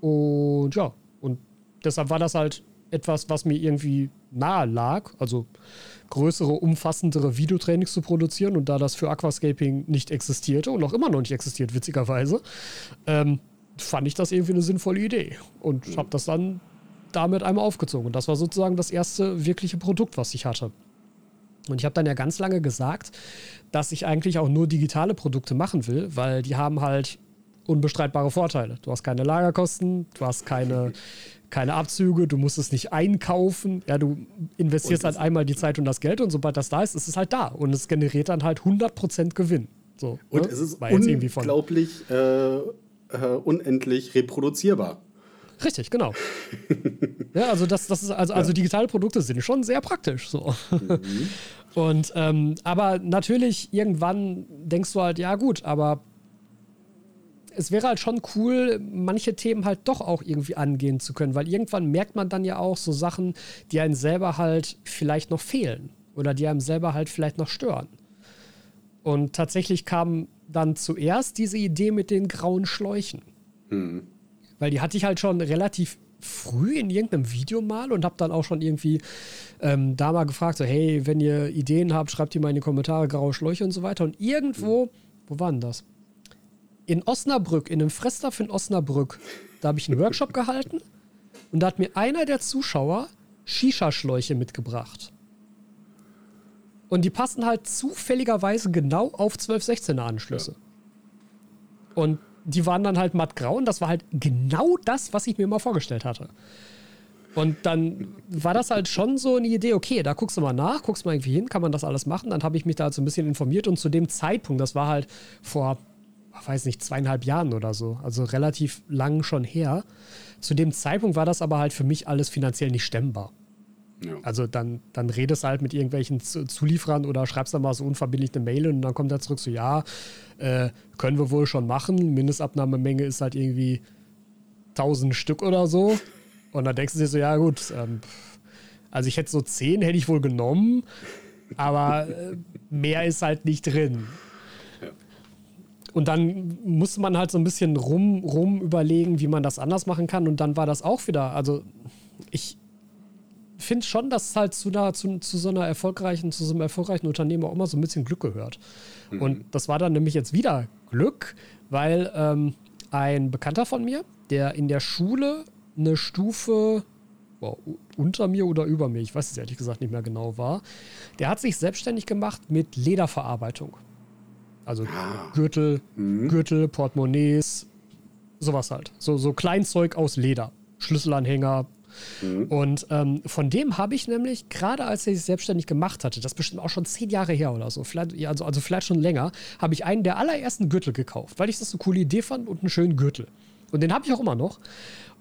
Und ja, und deshalb war das halt etwas, was mir irgendwie nahe lag. Also größere, umfassendere Videotrainings zu produzieren und da das für Aquascaping nicht existierte und auch immer noch nicht existiert, witzigerweise, ähm, fand ich das irgendwie eine sinnvolle Idee und mhm. habe das dann damit einmal aufgezogen. Und das war sozusagen das erste wirkliche Produkt, was ich hatte. Und ich habe dann ja ganz lange gesagt, dass ich eigentlich auch nur digitale Produkte machen will, weil die haben halt unbestreitbare Vorteile. Du hast keine Lagerkosten, du hast keine, keine Abzüge, du musst es nicht einkaufen. Ja, du investierst halt einmal die Zeit und das Geld und sobald das da ist, ist es halt da und es generiert dann halt 100% Gewinn. So, und ne? es ist unglaublich äh, äh, unendlich reproduzierbar. Richtig, genau. ja, also das, das ist also, also digitale Produkte sind schon sehr praktisch. So. Mhm. Und ähm, aber natürlich irgendwann denkst du halt, ja gut, aber es wäre halt schon cool, manche Themen halt doch auch irgendwie angehen zu können, weil irgendwann merkt man dann ja auch so Sachen, die einem selber halt vielleicht noch fehlen oder die einem selber halt vielleicht noch stören. Und tatsächlich kam dann zuerst diese Idee mit den grauen Schläuchen. Mhm. Weil die hatte ich halt schon relativ früh in irgendeinem Video mal und habe dann auch schon irgendwie ähm, da mal gefragt, so hey, wenn ihr Ideen habt, schreibt die mal in die Kommentare, graue Schläuche und so weiter. Und irgendwo, wo war denn das? in Osnabrück, in einem Fressdorf in Osnabrück, da habe ich einen Workshop gehalten und da hat mir einer der Zuschauer Shisha-Schläuche mitgebracht. Und die passen halt zufälligerweise genau auf 12-16er Anschlüsse. Ja. Und die waren dann halt mattgrau und das war halt genau das, was ich mir immer vorgestellt hatte. Und dann war das halt schon so eine Idee, okay, da guckst du mal nach, guckst mal irgendwie hin, kann man das alles machen? Dann habe ich mich da halt so ein bisschen informiert und zu dem Zeitpunkt, das war halt vor weiß nicht, zweieinhalb Jahren oder so. Also relativ lang schon her. Zu dem Zeitpunkt war das aber halt für mich alles finanziell nicht stemmbar. Ja. Also dann, dann redest halt mit irgendwelchen Zulieferern oder schreibst dann mal so unverbindlich eine Mail und dann kommt er zurück so, ja, äh, können wir wohl schon machen. Mindestabnahmemenge ist halt irgendwie 1000 Stück oder so. Und dann denkst du dir so, ja gut, ähm, also ich hätte so 10, hätte ich wohl genommen, aber äh, mehr ist halt nicht drin. Und dann musste man halt so ein bisschen rum, rum überlegen, wie man das anders machen kann. Und dann war das auch wieder, also ich finde schon, dass es halt zu, einer, zu, zu, so einer erfolgreichen, zu so einem erfolgreichen Unternehmen auch immer so ein bisschen Glück gehört. Mhm. Und das war dann nämlich jetzt wieder Glück, weil ähm, ein Bekannter von mir, der in der Schule eine Stufe boah, unter mir oder über mir, ich weiß es ehrlich gesagt nicht mehr genau war, der hat sich selbstständig gemacht mit Lederverarbeitung. Also ah. Gürtel, mhm. Gürtel, Portemonnaies, sowas halt. So, so Kleinzeug aus Leder. Schlüsselanhänger. Mhm. Und ähm, von dem habe ich nämlich, gerade als er sich selbstständig gemacht hatte, das ist bestimmt auch schon zehn Jahre her oder so, vielleicht, also, also vielleicht schon länger, habe ich einen der allerersten Gürtel gekauft, weil ich das eine coole Idee fand und einen schönen Gürtel. Und den habe ich auch immer noch.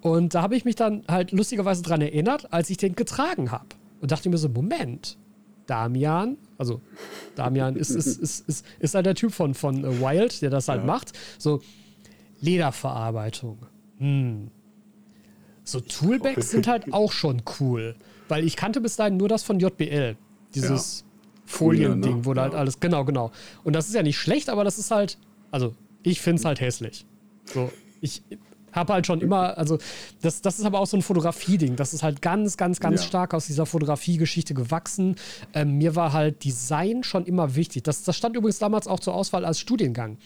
Und da habe ich mich dann halt lustigerweise dran erinnert, als ich den getragen habe. Und dachte mir so, Moment, Damian, also Damian ist, ist, ist, ist, ist halt der Typ von, von äh, Wild, der das halt ja. macht. So, Lederverarbeitung. Hm. So Toolbacks sind halt auch schon cool. Weil ich kannte bis dahin nur das von JBL. Dieses ja. Folien-Ding, ne? wo da halt alles. Genau, genau. Und das ist ja nicht schlecht, aber das ist halt. Also, ich finde es halt hässlich. So, ich habe halt schon immer, also das, das ist aber auch so ein Fotografie-Ding. Das ist halt ganz, ganz, ganz ja. stark aus dieser Fotografie-Geschichte gewachsen. Ähm, mir war halt Design schon immer wichtig. Das, das stand übrigens damals auch zur Auswahl als Studiengang.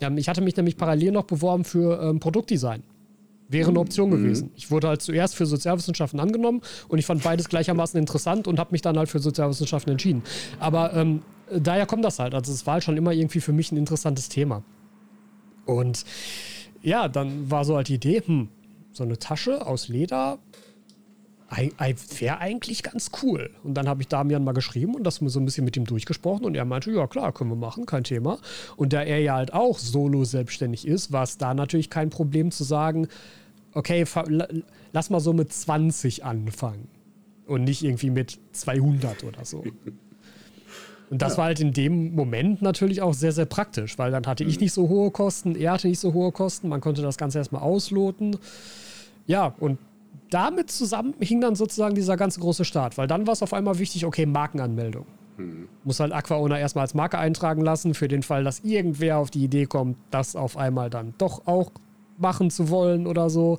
Ähm, ich hatte mich nämlich parallel noch beworben für ähm, Produktdesign. Wäre eine Option mhm. gewesen. Ich wurde halt zuerst für Sozialwissenschaften angenommen und ich fand beides gleichermaßen interessant und habe mich dann halt für Sozialwissenschaften entschieden. Aber ähm, daher kommt das halt. Also es war halt schon immer irgendwie für mich ein interessantes Thema. Und ja, dann war so halt die Idee, hm, so eine Tasche aus Leder wäre eigentlich ganz cool. Und dann habe ich Damian mal geschrieben und das so ein bisschen mit ihm durchgesprochen und er meinte, ja klar, können wir machen, kein Thema. Und da er ja halt auch solo selbstständig ist, war es da natürlich kein Problem zu sagen, okay, lass mal so mit 20 anfangen und nicht irgendwie mit 200 oder so. Und das ja. war halt in dem Moment natürlich auch sehr, sehr praktisch, weil dann hatte ich mhm. nicht so hohe Kosten, er hatte nicht so hohe Kosten, man konnte das Ganze erstmal ausloten. Ja, und damit zusammen hing dann sozusagen dieser ganze große Start, weil dann war es auf einmal wichtig, okay, Markenanmeldung. Mhm. Muss halt AquaOwner erstmal als Marke eintragen lassen, für den Fall, dass irgendwer auf die Idee kommt, das auf einmal dann doch auch machen zu wollen oder so.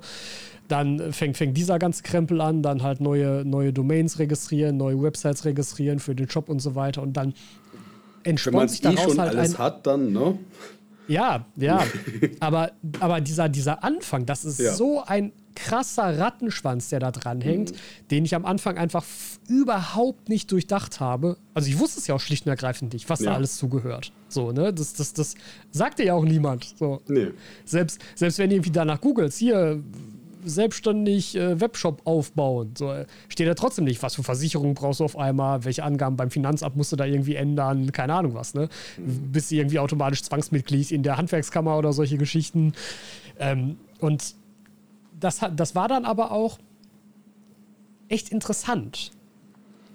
Dann fängt, fängt dieser ganze Krempel an, dann halt neue, neue Domains registrieren, neue Websites registrieren für den Shop und so weiter. Und dann entspannt sich daraus eh schon halt alles ein, hat, dann, ne? Ja, ja. aber, aber dieser, dieser Anfang, das ist ja. so ein krasser Rattenschwanz, der da dran hängt, mhm. den ich am Anfang einfach überhaupt nicht durchdacht habe. Also ich wusste es ja auch schlicht und ergreifend nicht, was ja. da alles zugehört. So, ne? Das, das, das sagte ja auch niemand. So. Nee. Selbst, selbst wenn ihr irgendwie danach googelt, hier selbstständig äh, Webshop aufbauen. So, äh, steht da trotzdem nicht, was für Versicherungen brauchst du auf einmal, welche Angaben beim Finanzamt musst du da irgendwie ändern, keine Ahnung was, ne? Mhm. Bist du irgendwie automatisch Zwangsmitglied in der Handwerkskammer oder solche Geschichten. Ähm, und das, das war dann aber auch echt interessant.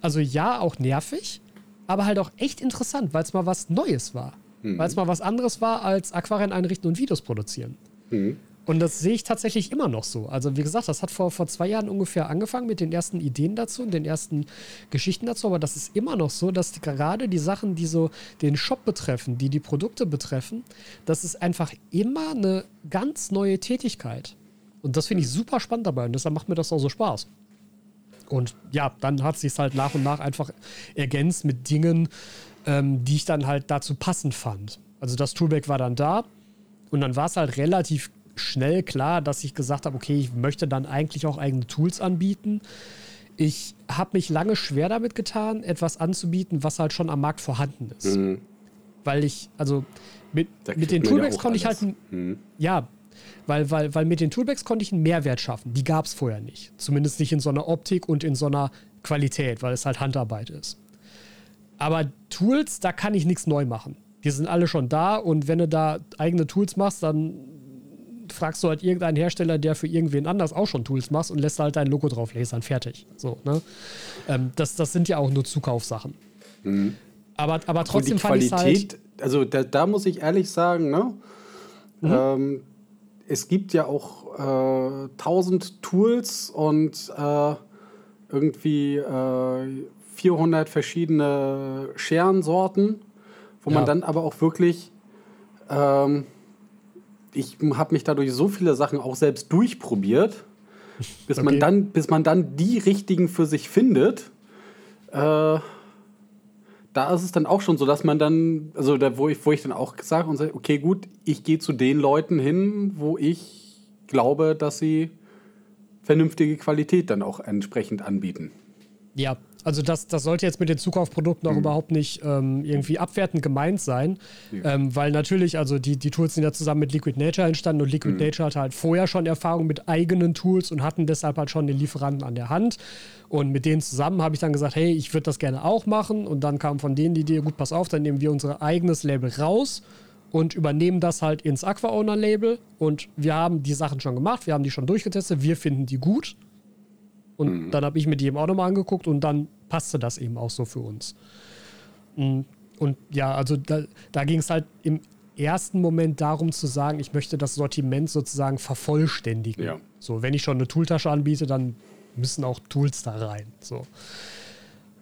Also ja, auch nervig, aber halt auch echt interessant, weil es mal was Neues war. Mhm. Weil es mal was anderes war als Aquarien einrichten und Videos produzieren. Mhm. Und das sehe ich tatsächlich immer noch so. Also, wie gesagt, das hat vor, vor zwei Jahren ungefähr angefangen mit den ersten Ideen dazu und den ersten Geschichten dazu. Aber das ist immer noch so, dass die, gerade die Sachen, die so den Shop betreffen, die die Produkte betreffen, das ist einfach immer eine ganz neue Tätigkeit. Und das finde ich super spannend dabei und deshalb macht mir das auch so Spaß. Und ja, dann hat sich halt nach und nach einfach ergänzt mit Dingen, ähm, die ich dann halt dazu passend fand. Also das Toolback war dann da und dann war es halt relativ schnell klar, dass ich gesagt habe, okay, ich möchte dann eigentlich auch eigene Tools anbieten. Ich habe mich lange schwer damit getan, etwas anzubieten, was halt schon am Markt vorhanden ist. Mhm. Weil ich, also mit, mit den Toolbacks ja konnte ich halt, mhm. ja, weil, weil, weil mit den Toolbacks konnte ich einen Mehrwert schaffen. Die gab es vorher nicht. Zumindest nicht in so einer Optik und in so einer Qualität, weil es halt Handarbeit ist. Aber Tools, da kann ich nichts neu machen. Die sind alle schon da und wenn du da eigene Tools machst, dann fragst du halt irgendeinen Hersteller, der für irgendwen anders auch schon Tools macht und lässt halt dein Logo drauf lasern. Fertig. So, ne? Ähm, das, das sind ja auch nur Zukaufsachen. Mhm. Aber, aber trotzdem fand ich halt. Also da, da, muss ich ehrlich sagen, ne? Mhm. Ähm, es gibt ja auch äh, tausend Tools und äh, irgendwie äh, 400 verschiedene Scherensorten, wo ja. man dann aber auch wirklich ähm, ich habe mich dadurch so viele Sachen auch selbst durchprobiert, bis, okay. man, dann, bis man dann die richtigen für sich findet. Äh, da ist es dann auch schon so, dass man dann, also da, wo ich, wo ich dann auch sage und sage, okay, gut, ich gehe zu den Leuten hin, wo ich glaube, dass sie vernünftige Qualität dann auch entsprechend anbieten. Ja, also das, das sollte jetzt mit den Zukaufprodukten auch mhm. überhaupt nicht ähm, irgendwie abwertend gemeint sein, ja. ähm, weil natürlich, also die, die Tools sind ja zusammen mit Liquid Nature entstanden und Liquid mhm. Nature hatte halt vorher schon Erfahrung mit eigenen Tools und hatten deshalb halt schon den Lieferanten an der Hand. Und mit denen zusammen habe ich dann gesagt, hey, ich würde das gerne auch machen. Und dann kam von denen die Idee, gut, pass auf, dann nehmen wir unser eigenes Label raus und übernehmen das halt ins Aqua Owner Label. Und wir haben die Sachen schon gemacht, wir haben die schon durchgetestet, wir finden die gut. Und mhm. dann habe ich mir die eben auch nochmal angeguckt und dann passte das eben auch so für uns. Und, mm, und ja, also da, da ging es halt im ersten Moment darum zu sagen, ich möchte das Sortiment sozusagen vervollständigen. Ja. So, wenn ich schon eine Tooltasche anbiete, dann müssen auch Tools da rein. So.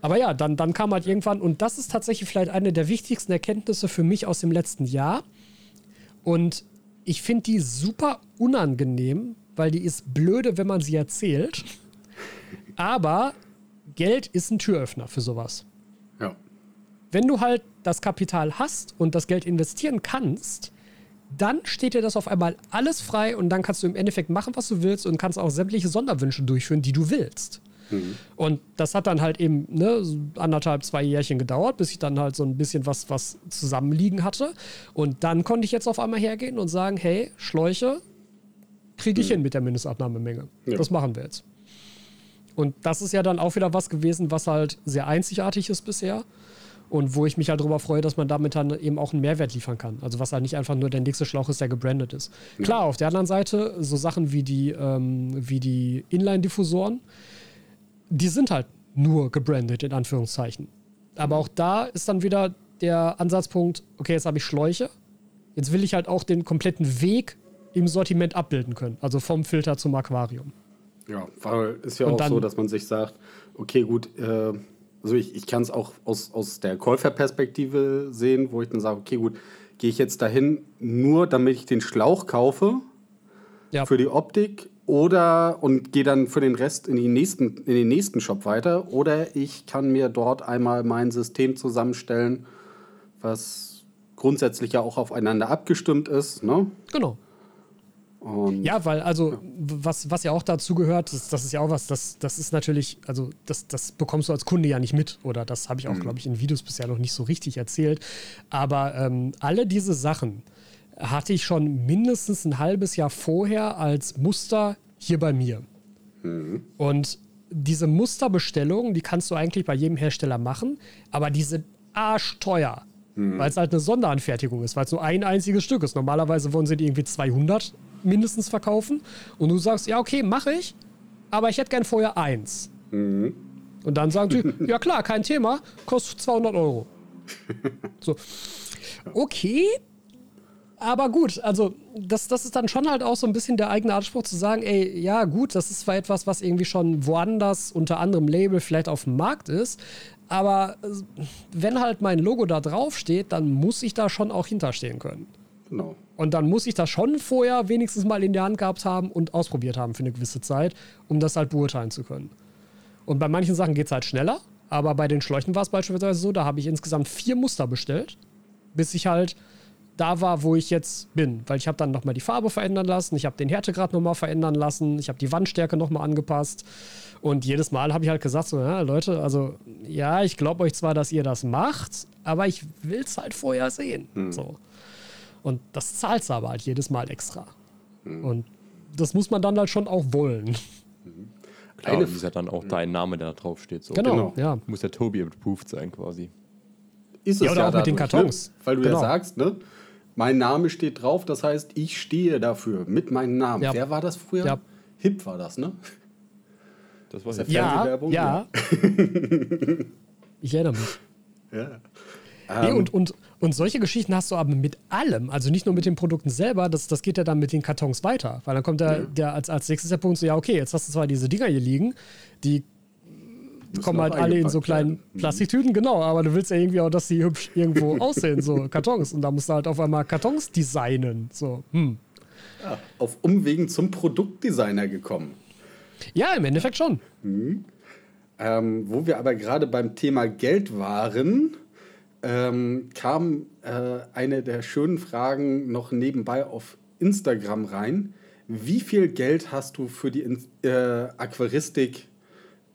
Aber ja, dann, dann kam halt irgendwann, und das ist tatsächlich vielleicht eine der wichtigsten Erkenntnisse für mich aus dem letzten Jahr. Und ich finde die super unangenehm, weil die ist blöde, wenn man sie erzählt. Aber Geld ist ein Türöffner für sowas. Ja. Wenn du halt das Kapital hast und das Geld investieren kannst, dann steht dir das auf einmal alles frei und dann kannst du im Endeffekt machen, was du willst und kannst auch sämtliche Sonderwünsche durchführen, die du willst. Und das hat dann halt eben ne, anderthalb, zwei Jährchen gedauert, bis ich dann halt so ein bisschen was, was zusammenliegen hatte. Und dann konnte ich jetzt auf einmal hergehen und sagen, hey, Schläuche kriege ich hin mit der Mindestabnahmemenge. Ja. Das machen wir jetzt. Und das ist ja dann auch wieder was gewesen, was halt sehr einzigartig ist bisher. Und wo ich mich halt darüber freue, dass man damit dann eben auch einen Mehrwert liefern kann. Also was halt nicht einfach nur der nächste Schlauch ist, der gebrandet ist. Klar, auf der anderen Seite, so Sachen wie die, ähm, wie die Inline-Diffusoren, die sind halt nur gebrandet, in Anführungszeichen. Aber auch da ist dann wieder der Ansatzpunkt, okay, jetzt habe ich Schläuche. Jetzt will ich halt auch den kompletten Weg im Sortiment abbilden können. Also vom Filter zum Aquarium. Ja, weil ist ja Und auch dann- so, dass man sich sagt, okay, gut, äh, also ich, ich kann es auch aus, aus der Käuferperspektive sehen, wo ich dann sage, okay, gut, gehe ich jetzt dahin nur, damit ich den Schlauch kaufe Ja. für die Optik oder und gehe dann für den Rest in, die nächsten, in den nächsten Shop weiter oder ich kann mir dort einmal mein System zusammenstellen, was grundsätzlich ja auch aufeinander abgestimmt ist, ne? Genau. Und Ja, weil also, was, was ja auch dazu gehört, das, das ist ja auch was, das, das ist natürlich, also das, das bekommst du als Kunde ja nicht mit oder das habe ich auch, glaube ich, in Videos bisher noch nicht so richtig erzählt. Aber ähm, alle diese Sachen hatte ich schon mindestens ein halbes Jahr vorher als Muster hier bei mir. Und diese Musterbestellungen, die kannst du eigentlich bei jedem Hersteller machen, aber die sind arschteuer. Weil es halt eine Sonderanfertigung ist, weil es nur ein einziges Stück ist. Normalerweise wollen sie die irgendwie 200 mindestens verkaufen. Und du sagst, ja, okay, mache ich, aber ich hätte gern vorher eins. Und dann sagen sie, ja klar, kein Thema, kostet 200 Euro. So, okay, aber gut, also das, das ist dann schon halt auch so ein bisschen der eigene Anspruch zu sagen, ey, ja gut, das ist zwar etwas, was irgendwie schon woanders unter anderem Label vielleicht auf dem Markt ist, aber wenn halt mein Logo da drauf steht, dann muss ich da schon auch hinterstehen können. genau. Und dann muss ich das schon vorher wenigstens mal in der Hand gehabt haben und ausprobiert haben für eine gewisse Zeit, um das halt beurteilen zu können. Und bei manchen Sachen geht es halt schneller, aber bei den Schläuchen war es beispielsweise so, da habe ich insgesamt vier Muster bestellt, bis ich halt da war, wo ich jetzt bin. Weil ich habe dann nochmal die Farbe verändern lassen, ich habe den Härtegrad nochmal verändern lassen, ich habe die Wandstärke nochmal angepasst. Und jedes Mal habe ich halt gesagt, so, ja, Leute, also ja, ich glaube euch zwar, dass ihr das macht, aber ich will es halt vorher sehen. So. Und das zahlst du aber halt jedes Mal extra. Und das muss man dann halt schon auch wollen. Klar, Eine das ist ja dann auch dein Name, der da drauf steht. So. Genau, Genau. ja. Muss der Tobi approved sein quasi. Ist Ja, es oder auch mit den dadurch, Kartons. Ne? Weil du Genau. ja sagst, ne? Mein Name steht drauf, das heißt, ich stehe dafür mit meinem Namen. Ja. Wer war das früher? Ja. Hip war das, ne? Das war Das ja Ja, Fernsehwerbung, ja. ich erinnere mich. Ja. Nee, Ähm, und, und, und solche Geschichten hast du aber mit allem, also nicht nur mit den Produkten selber, das, das geht ja dann mit den Kartons weiter. Weil dann kommt der, der als, als nächstes der Punkt so, ja, okay, jetzt hast du zwar diese Dinger hier liegen, die kommen halt alle in so kleinen werden. Mhm. Plastiktüten, genau, aber du willst ja irgendwie auch, dass die hübsch irgendwo aussehen, so Kartons. Und da musst du halt auf einmal Kartons designen. So, hm. ja, auf Umwegen zum Produktdesigner gekommen. Ja, im Endeffekt schon. Ähm, wo wir aber gerade beim Thema Geld waren, ähm, kam äh, eine der schönen Fragen noch nebenbei auf Instagram rein. Wie viel Geld hast du für die In äh, Aquaristik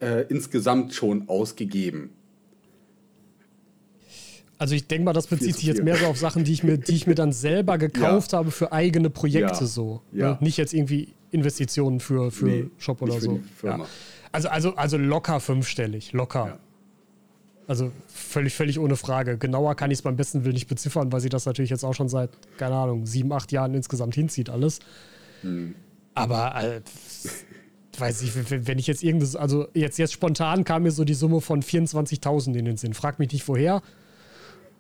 äh, insgesamt schon ausgegeben? Also ich denke mal, das bezieht sich jetzt mehr so auf Sachen, die ich mir, die ich mir dann selber gekauft habe für eigene Projekte Ja. so. Ja. Ne? Nicht jetzt irgendwie Investitionen für, für Nee, Shop oder für so. Ja. Also, also, also locker fünfstellig, locker. Also völlig, völlig ohne Frage. Genauer kann ich es beim besten Willen nicht beziffern, weil sie das natürlich jetzt auch schon seit, keine Ahnung, sieben, acht Jahren insgesamt hinzieht, alles. Hm. Aber äh, weiß ich, wenn- ich jetzt irgendwas, also jetzt, jetzt spontan kam mir so die Summe von 24.000 in den Sinn. Frag mich nicht woher.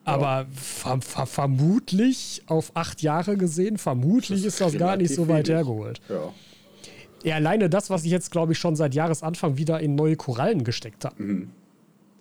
Aber ver ver vermutlich auf acht Jahre gesehen, vermutlich Das ist das gar nicht so weit hergeholt. Ja. Ja, alleine das, was ich jetzt, glaube ich, schon seit Jahresanfang wieder in neue Korallen gesteckt habe. Mhm.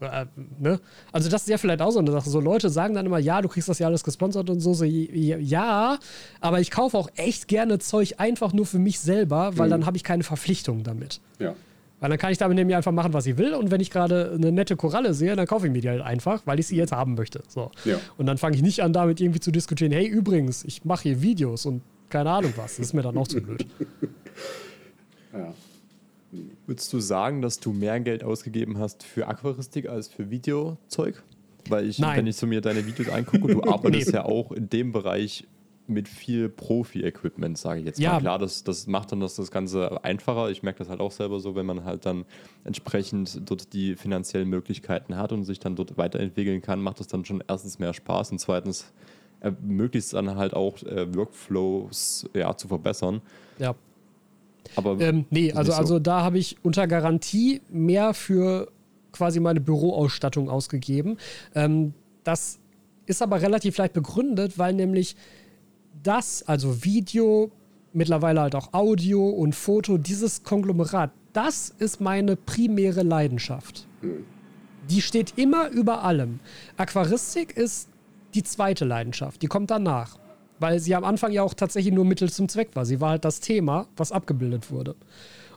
Äh, ne? Also das ist ja vielleicht auch so eine Sache. So Leute sagen dann immer, ja, du kriegst das ja alles gesponsert und so. so ja, aber ich kaufe auch echt gerne Zeug einfach nur für mich selber, weil Mhm. dann habe ich keine Verpflichtung damit. Ja. Weil dann kann ich damit nämlich einfach machen, was ich will. Und wenn ich gerade eine nette Koralle sehe, dann kaufe ich mir die halt einfach, weil ich sie jetzt haben möchte. So. Ja. Und dann fange ich nicht an, damit irgendwie zu diskutieren, hey, übrigens, ich mache hier Videos und keine Ahnung was. Das ist mir dann auch zu blöd. ja. Würdest du sagen, dass du mehr Geld ausgegeben hast für Aquaristik als für Videozeug? Weil ich, Nein. wenn ich so mir deine Videos angucke, du arbeitest Nee. ja auch in dem Bereich mit viel Profi-Equipment, sage ich jetzt Ja. mal. Klar, das, das macht dann das, das Ganze einfacher. Ich merke das halt auch selber so, wenn man halt dann entsprechend dort die finanziellen Möglichkeiten hat und sich dann dort weiterentwickeln kann, macht das dann schon erstens mehr Spaß und zweitens ermöglicht es dann halt auch äh, Workflows ja, zu verbessern. Ja. Aber Ähm, nee, also, so. also da habe ich unter Garantie mehr für quasi meine Büroausstattung ausgegeben. Ähm, das ist aber relativ leicht begründet, weil nämlich das, also Video, mittlerweile halt auch Audio und Foto, dieses Konglomerat, das ist meine primäre Leidenschaft. Die steht immer über allem. Aquaristik ist die zweite Leidenschaft, die kommt danach. Weil sie am Anfang ja auch tatsächlich nur Mittel zum Zweck war. Sie war halt das Thema, was abgebildet wurde.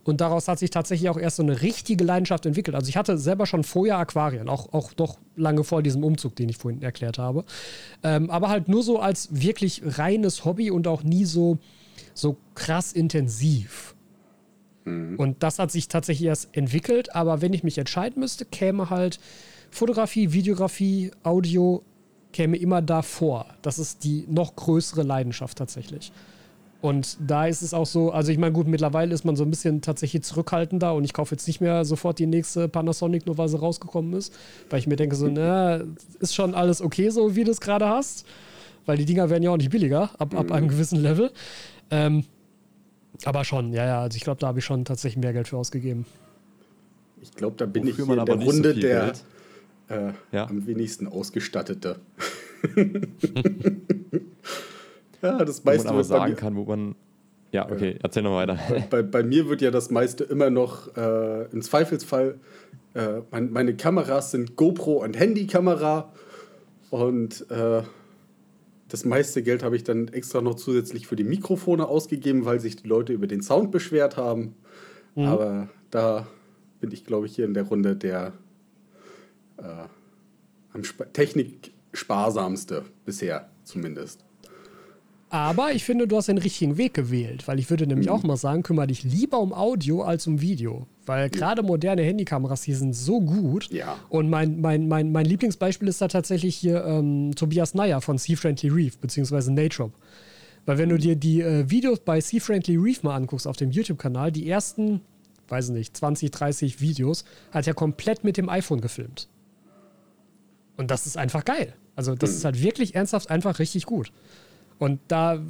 Und daraus hat sich tatsächlich auch erst so eine richtige Leidenschaft entwickelt. Also ich hatte selber schon vorher Aquarien, auch, auch doch lange vor diesem Umzug, den ich vorhin erklärt habe. Ähm, aber halt nur so als wirklich reines Hobby und auch nie so, so krass intensiv. Und das hat sich tatsächlich erst entwickelt. Aber wenn ich mich entscheiden müsste, käme halt Fotografie, Videografie, Audio, käme immer davor. Das ist die noch größere Leidenschaft tatsächlich. Und da ist es auch so, also ich meine, gut, mittlerweile ist man so ein bisschen tatsächlich zurückhaltender und ich kaufe jetzt nicht mehr sofort die nächste Panasonic, nur weil sie rausgekommen ist, weil ich mir denke, so, na, ist schon alles okay, so wie du es gerade hast, weil die Dinger werden ja auch nicht billiger ab, ab einem gewissen Level. Ähm, aber schon, ja, ja, also ich glaube, da habe ich schon tatsächlich mehr Geld für ausgegeben. Ich glaube, da bin Wofür ich in aber der so Runde viel der Geld- äh, Ja. am wenigsten ausgestattete. ja, das wo man meiste aber sagen kann, wo man. Ja, okay, erzähl noch weiter. bei, bei mir wird ja das meiste immer noch äh, im Zweifelsfall, äh, mein, meine Kameras sind GoPro und Handykamera und äh, das meiste Geld habe ich dann extra noch zusätzlich für die Mikrofone ausgegeben, weil sich die Leute über den Sound beschwert haben. Aber da bin ich, glaube ich, hier in der Runde der äh, am Sp Technik-sparsamste bisher zumindest. Aber ich finde, du hast den richtigen Weg gewählt, weil ich würde nämlich auch mal sagen, kümmere dich lieber um Audio als um Video. Weil gerade moderne Handykameras, die sind so gut. Ja. Und mein, mein, mein, mein Lieblingsbeispiel ist da tatsächlich hier ähm, Tobias Neyer von Sea Friendly Reef, beziehungsweise Natrop. Weil wenn du dir die äh, Videos bei Sea Friendly Reef mal anguckst auf dem YouTube-Kanal, die ersten, weiß nicht, 20, 30 Videos, hat er komplett mit dem iPhone gefilmt. Und das ist einfach geil. Also das ist halt wirklich ernsthaft einfach richtig gut. Und da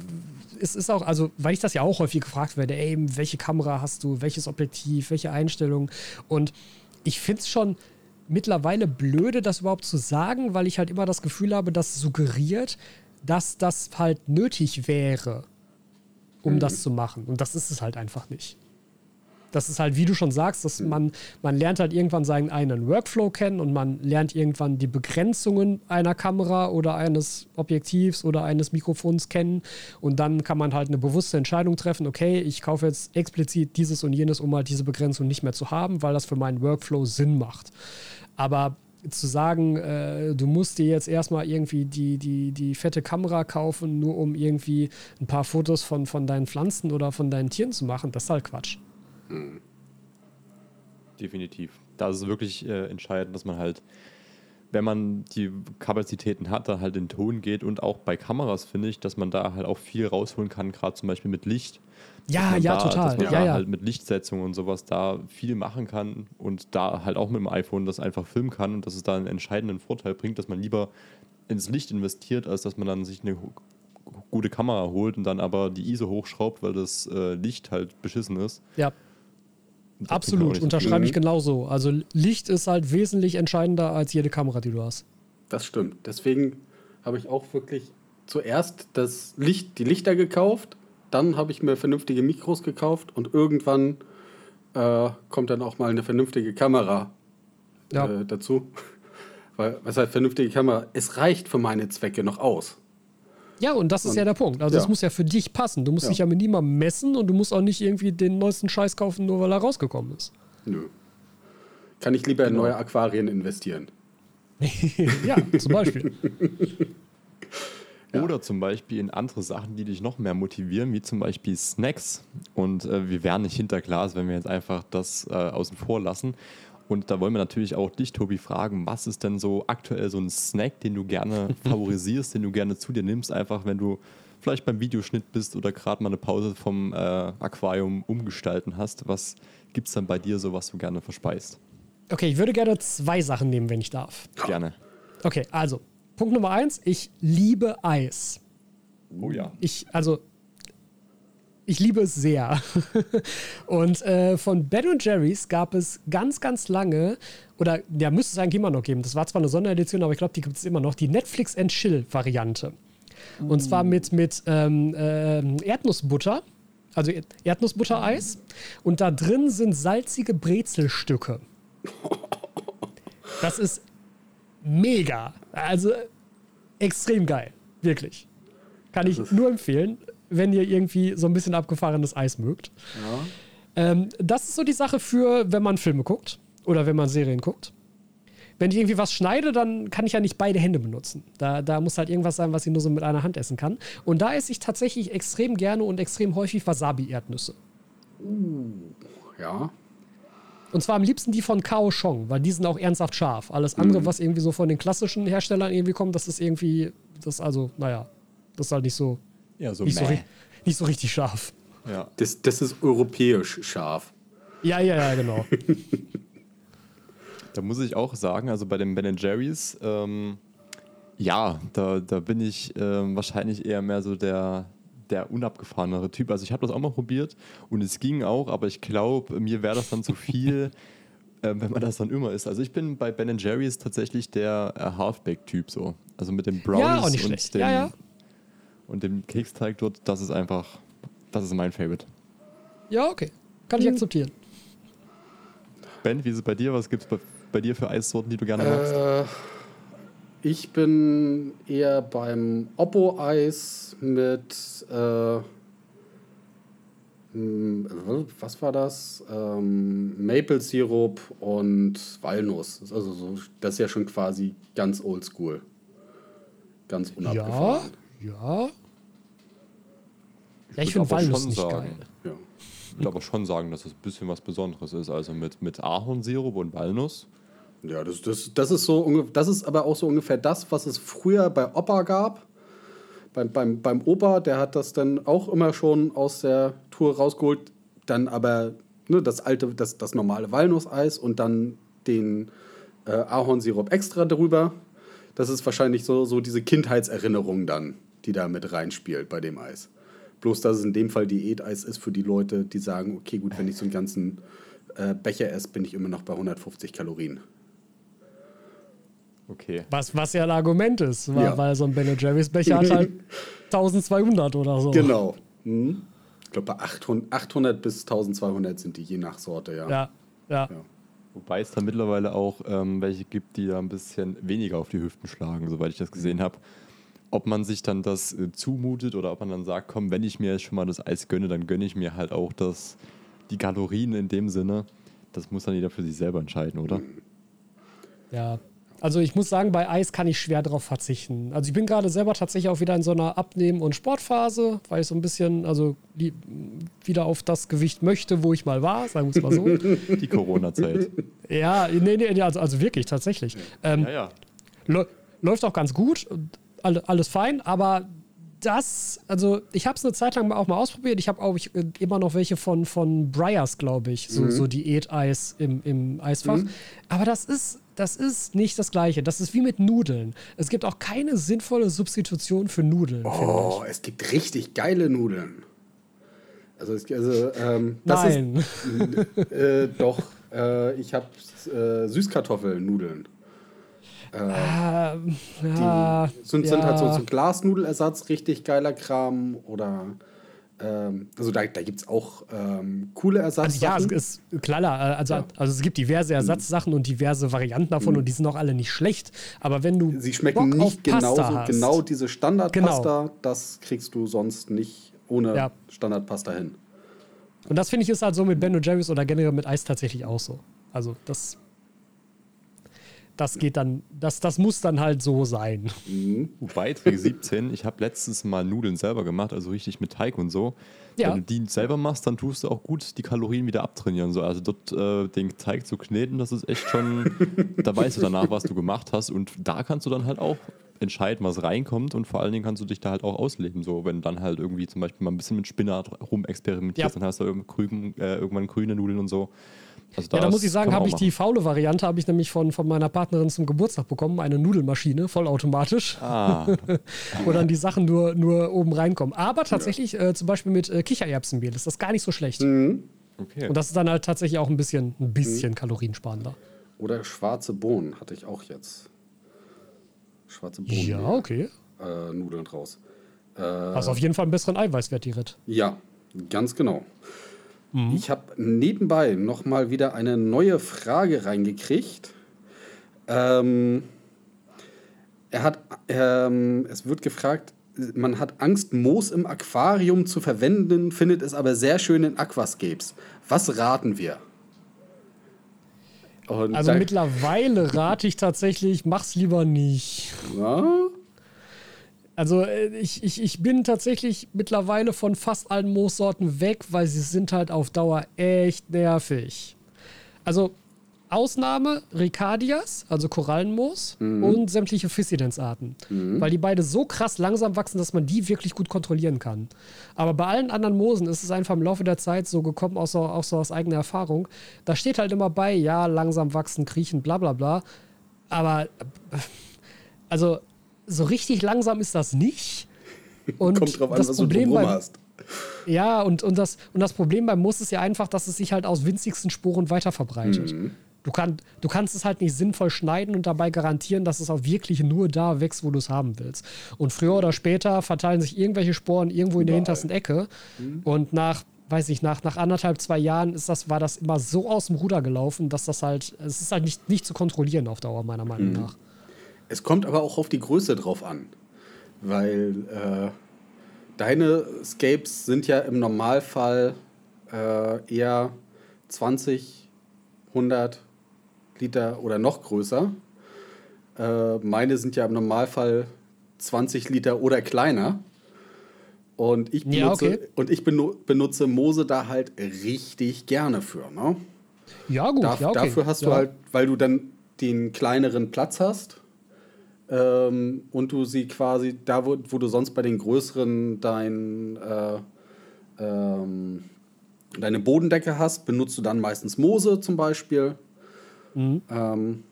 ist es auch, also weil ich das ja auch häufig gefragt werde, ey, welche Kamera hast du, welches Objektiv, welche Einstellung? Und ich finde es schon mittlerweile blöde, das überhaupt zu sagen, weil ich halt immer das Gefühl habe, das suggeriert, dass das halt nötig wäre, um das zu machen. Und das ist es halt einfach nicht. Das ist halt, wie du schon sagst, dass man, man lernt halt irgendwann seinen eigenen Workflow kennen und man lernt irgendwann die Begrenzungen einer Kamera oder eines Objektivs oder eines Mikrofons kennen und dann kann man halt eine bewusste Entscheidung treffen, okay, ich kaufe jetzt explizit dieses und jenes, um halt diese Begrenzung nicht mehr zu haben, weil das für meinen Workflow Sinn macht. Aber zu sagen, äh, du musst dir jetzt erstmal irgendwie die, die, die fette Kamera kaufen, nur um irgendwie ein paar Fotos von, von deinen Pflanzen oder von deinen Tieren zu machen, das ist halt Quatsch. Definitiv. Da ist es wirklich äh, entscheidend, dass man halt, wenn man die Kapazitäten hat, da halt in Ton geht und auch bei Kameras finde ich, dass man da halt auch viel rausholen kann, gerade zum Beispiel mit Licht. Ja, ja, da, total. Dass man Ja, da ja. halt mit Lichtsetzung und sowas da viel machen kann und da halt auch mit dem iPhone das einfach filmen kann und dass es da einen entscheidenden Vorteil bringt, dass man lieber ins Licht investiert, als dass man dann sich eine gu- gute Kamera holt und dann aber die ISO hochschraubt, weil das äh, Licht halt beschissen ist. Ja, Und das bringt auch absolut. Unterschreibe ich genauso. Also Licht ist halt wesentlich entscheidender als jede Kamera, die du hast. Das stimmt. Deswegen habe ich auch wirklich zuerst das Licht, die Lichter gekauft, dann habe ich mir vernünftige Mikros gekauft und irgendwann äh, kommt dann auch mal eine vernünftige Kamera Ja. äh, dazu. Weil, was heißt vernünftige Kamera? Es reicht für meine Zwecke noch aus. Ja, und das ist Und- ja der Punkt. Also, es ja. muss ja für dich passen. Du musst Ja. dich ja mit niemandem messen und du musst auch nicht irgendwie den neuesten Scheiß kaufen, nur weil er rausgekommen ist. Nö. Kann ich lieber in Genau. neue Aquarien investieren. ja, zum Beispiel. Ja. Oder zum Beispiel in andere Sachen, die dich noch mehr motivieren, wie zum Beispiel Snacks. Und äh, wir wären nicht hinter Glas, wenn wir jetzt einfach das äh, außen vor lassen. Und da wollen wir natürlich auch dich, Tobi, fragen, was ist denn so aktuell so ein Snack, den du gerne favorisierst, den du gerne zu dir nimmst, einfach wenn du vielleicht beim Videoschnitt bist oder gerade mal eine Pause vom äh, Aquarium umgestalten hast. Was gibt es dann bei dir so, was du gerne verspeist? Okay, ich würde gerne zwei Sachen nehmen, wenn ich darf. Gerne. Okay, also, Punkt Nummer eins, ich liebe Eis. Oh ja. Ich, also, ich liebe es sehr. Und äh, von Ben Jerry's gab es ganz, ganz lange, oder ja, müsste es eigentlich immer noch geben. Das war zwar eine Sonderedition, aber ich glaube, die gibt es immer noch, die Netflix and Chill-Variante. Und zwar mit, mit ähm, ähm, Erdnussbutter, also Erd- Erdnussbuttereis. Und da drin sind salzige Brezelstücke. Das ist mega. Also extrem geil. Wirklich. Kann ich nur empfehlen, wenn ihr irgendwie so ein bisschen abgefahrenes Eis mögt. Ähm, das ist so die Sache für, wenn man Filme guckt oder wenn man Serien guckt. Wenn ich irgendwie was schneide, dann kann ich ja nicht beide Hände benutzen. Da, da muss halt irgendwas sein, was ich nur so mit einer Hand essen kann. Und da esse ich tatsächlich extrem gerne und extrem häufig Wasabi-Erdnüsse. Ja. Und zwar am liebsten die von Kaohsiung, weil die sind auch ernsthaft scharf. Alles andere, was irgendwie so von den klassischen Herstellern irgendwie kommt, das ist irgendwie, das ist also, naja, das ist halt nicht so, Ja, so nicht so, nicht so richtig scharf. Ja. Das, das ist europäisch scharf. Ja, ja, ja, genau. Da muss ich auch sagen, also bei den Ben Jerry's, ähm, ja, da, da bin ich ähm, wahrscheinlich eher mehr so der, der unabgefahrenere Typ. Also ich habe das auch mal probiert und es ging auch, aber ich glaube, mir wäre das dann zu viel, ähm, wenn man das dann immer isst. Also ich bin bei Ben Jerry's tatsächlich der äh, Halfback-Typ so. Also mit den Brownies Ja, auch nicht und, schlecht. dem, Ja, ja. Und dem Keksteig dort, das ist einfach, das ist mein Favorite. Ja, okay. Kann ich akzeptieren. Ben, wie ist es bei dir? Was gibt es bei, bei dir für Eissorten, die du gerne magst? Äh, ich bin eher beim Oppo-Eis mit. Äh, hm, was war das? Ähm, Maple Sirup und Walnuss. Also so, das ist ja schon quasi ganz oldschool. Ganz unabgefahren. ja. Ja, ich würd finde aber Walnuss nicht sagen, geil. Ja. Ich würde aber schon sagen, dass es ein bisschen was Besonderes ist. Also mit, mit Ahornsirup und Walnuss. Ja, das, das, das ist so das ist aber auch so ungefähr das, was es früher bei Opa gab. Beim, beim, beim Opa, der hat das dann auch immer schon aus der Tour rausgeholt. Dann aber ne, das alte, das, das normale Walnusseis und dann den äh, Ahornsirup extra drüber. Das ist wahrscheinlich so, so diese Kindheitserinnerung dann, die da mit reinspielt bei dem Eis. Bloß, dass es in dem Fall Diäteis ist für die Leute, die sagen, okay, gut, wenn ich so einen ganzen äh, Becher esse, bin ich immer noch bei 150 Kalorien. Okay. Was, was ja ein Argument ist, weil, Ja. weil so ein Ben Jerry's Becher hat halt 1200 oder so. Genau. Mhm. Ich glaube, bei 800, 800 bis 1200 sind die je nach Sorte, ja. Ja, ja. Ja. Wobei es da mittlerweile auch ähm, welche gibt, die da ein bisschen weniger auf die Hüften schlagen, soweit ich das gesehen habe. Ob man sich dann das äh, zumutet oder ob man dann sagt, komm, wenn ich mir jetzt schon mal das Eis gönne, dann gönne ich mir halt auch das, die Kalorien in dem Sinne. Das muss dann jeder für sich selber entscheiden, oder? Ja. Also ich muss sagen, bei Eis kann ich schwer darauf verzichten. Also ich bin gerade selber tatsächlich auch wieder in so einer Abnehmen- und Sportphase, weil ich so ein bisschen, also die, wieder auf das Gewicht möchte, wo ich mal war, sagen wir es mal so. Die Corona-Zeit. ja, nee, nee, also, also wirklich, tatsächlich. Ähm, ja, ja. Lä- läuft auch ganz gut, alle, alles fein, aber das, also ich habe es eine Zeit lang auch mal ausprobiert. Ich habe auch ich, äh, immer noch welche von, von Briars, glaube ich, so, so Diät-Eis im, im Eisfach. Aber das ist, das ist nicht das Gleiche. Das ist wie mit Nudeln. Es gibt auch keine sinnvolle Substitution für Nudeln, Oh, es gibt richtig geile Nudeln. Also, also ähm, das Nein. ist äh, doch. Äh, ich habe äh, Süßkartoffelnudeln. Ähm, ja, die sind, sind halt so, ja. so Glasnudelersatz, richtig geiler Kram. Oder, ähm, also da, da gibt es auch ähm, coole Also ja, Ersatzsachen. es ist klar, äh, also, Ja. also es gibt diverse Ersatzsachen und diverse Varianten davon und die sind auch alle nicht schlecht. Aber wenn du Sie schmecken Bock nicht genauso, hast, genau diese Standardpasta. Das kriegst du sonst nicht ohne Ja. Standardpasta hin. Und das finde ich ist halt so mit Ben Jerry's oder generell mit Eis tatsächlich auch so. Also das, das geht dann, das, das muss dann halt so sein. Beitrag 17, ich habe letztens mal Nudeln selber gemacht, also richtig mit Teig und so. Ja. Wenn du die selber machst, dann tust du auch gut die Kalorien wieder abtrainieren. So. Also dort äh, den Teig zu kneten, das ist echt schon, da weißt du danach, was du gemacht hast. Und da kannst du dann halt auch entscheiden, was reinkommt und vor allen Dingen kannst du dich da halt auch ausleben. So, wenn dann halt irgendwie zum Beispiel mal ein bisschen mit Spinat rumexperimentierst, Ja. dann hast du irgendwann, grün, äh, irgendwann grüne Nudeln und so. Also Ja, da muss ich sagen, habe ich die machen. faule Variante, habe ich nämlich von, von meiner Partnerin zum Geburtstag bekommen, eine Nudelmaschine, vollautomatisch, Ah, wo dann die Sachen nur, nur oben reinkommen. Aber tatsächlich, äh, zum Beispiel mit äh, Kichererbsenmehl ist das gar nicht so schlecht. okay. Und das ist dann halt tatsächlich auch ein bisschen, ein bisschen kaloriensparender. Oder schwarze Bohnen hatte ich auch jetzt. Schwarze Bohnen. Ja, okay. Äh, Nudeln draus. Was auf jeden Fall einen besseren Eiweißwert direkt. Ja, ganz genau. Ich habe nebenbei noch mal wieder eine neue Frage reingekriegt. Ähm, er hat, ähm, es wird gefragt, man hat Angst, Moos im Aquarium zu verwenden, findet es aber sehr schön in Aquascapes. Was raten wir? Und Also mittlerweile rate ich tatsächlich, mach's lieber nicht. ja, Also äh, ich, ich, ich bin tatsächlich mittlerweile von fast allen Moossorten weg, weil sie sind halt auf Dauer echt nervig. Also Ausnahme Ricardias, also Korallenmoos und sämtliche Fissidens-Arten. Weil die beide so krass langsam wachsen, dass man die wirklich gut kontrollieren kann. Aber bei allen anderen Moosen ist es einfach im Laufe der Zeit so gekommen, auch so, auch so aus eigener Erfahrung. Da steht halt immer bei, ja, langsam wachsen, kriechen, bla bla bla. Aber äh, also so richtig langsam ist das nicht. Und kommt drauf an, das was du Problem drumherum beim, hast. ja, und, und, das, und das Problem beim Moos ist ja einfach, dass es sich halt aus winzigsten Sporen weiter verbreitet. Du, kann, du kannst es halt nicht sinnvoll schneiden und dabei garantieren, dass es auch wirklich nur da wächst, wo du es haben willst. Und früher oder später verteilen sich irgendwelche Sporen irgendwo in der hintersten Ecke. Und nach, weiß ich, nach, nach anderthalb, zwei Jahren ist das, war das immer so aus dem Ruder gelaufen, dass das halt, es ist halt nicht, nicht zu kontrollieren auf Dauer, meiner Meinung nach. Es kommt aber auch auf die Größe drauf an. Weil äh, deine Scapes sind ja im Normalfall äh, eher 20, 100 Liter oder noch größer. Äh, meine sind ja im Normalfall 20 Liter oder kleiner. Und ich benutze, Ja, okay. und ich benu benutze Moose da halt richtig gerne für. Ne? Ja, gut, Da, ja, okay. Dafür hast du ja. halt, weil du dann den kleineren Platz hast ähm, und du sie quasi da, wo, wo du sonst bei den größeren dein, äh, ähm, deine Bodendecke hast, benutzt du dann meistens Moose zum Beispiel. Mhm. Ähm,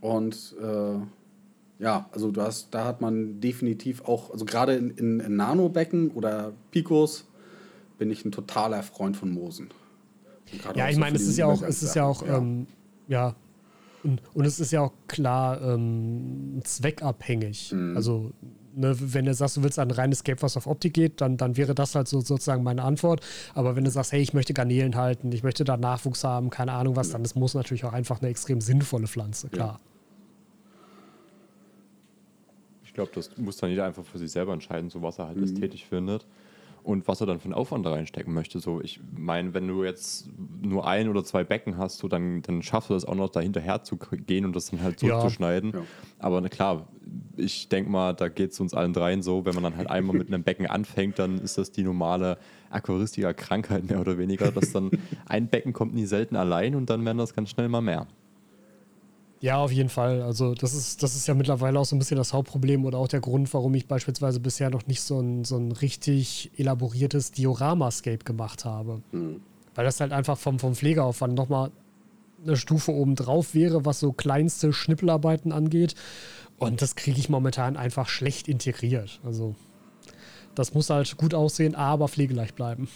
und äh, ja, also du hast, da hat man definitiv auch, also gerade in, in, in Nanobecken oder Picos bin ich ein totaler Freund von Moosen. Ja, ich meine, es ist ja auch, es ist ja auch, Übergangssachen, ähm, ja. Und, und es ist ja auch klar ähm, zweckabhängig. Also, ne, wenn du sagst, du willst ein reines Escape, was auf Optik geht, dann, dann wäre das halt so sozusagen meine Antwort. Aber wenn du sagst, hey, ich möchte Garnelen halten, ich möchte da Nachwuchs haben, keine Ahnung was, dann ist Moos natürlich auch einfach eine extrem sinnvolle Pflanze, klar. Ich glaube, das muss dann jeder einfach für sich selber entscheiden, so was er halt Mhm. ästhetisch findet und was er dann von Aufwand da reinstecken möchte. So, ich meine, wenn du jetzt nur ein oder zwei Becken hast, so, dann, dann schaffst du das auch noch dahinterher zu k- gehen und das dann halt Ja. zurückzuschneiden. Ja. Aber na klar, ich denke mal, da geht es uns allen dreien so, wenn man dann halt einmal mit einem Becken anfängt, dann ist das die normale Aquaristiker-Krankheit mehr oder weniger, dass dann ein Becken kommt nie selten allein und dann werden das ganz schnell mal mehr. Ja, auf jeden Fall. Also das ist, das ist ja mittlerweile auch so ein bisschen das Hauptproblem oder auch der Grund, warum ich beispielsweise bisher noch nicht so ein, so ein richtig elaboriertes Dioramascape gemacht habe. Weil das halt einfach vom, vom Pflegeaufwand nochmal eine Stufe oben drauf wäre, was so kleinste Schnippelarbeiten angeht. Und das kriege ich momentan einfach schlecht integriert. Also das muss halt gut aussehen, aber pflegeleicht bleiben.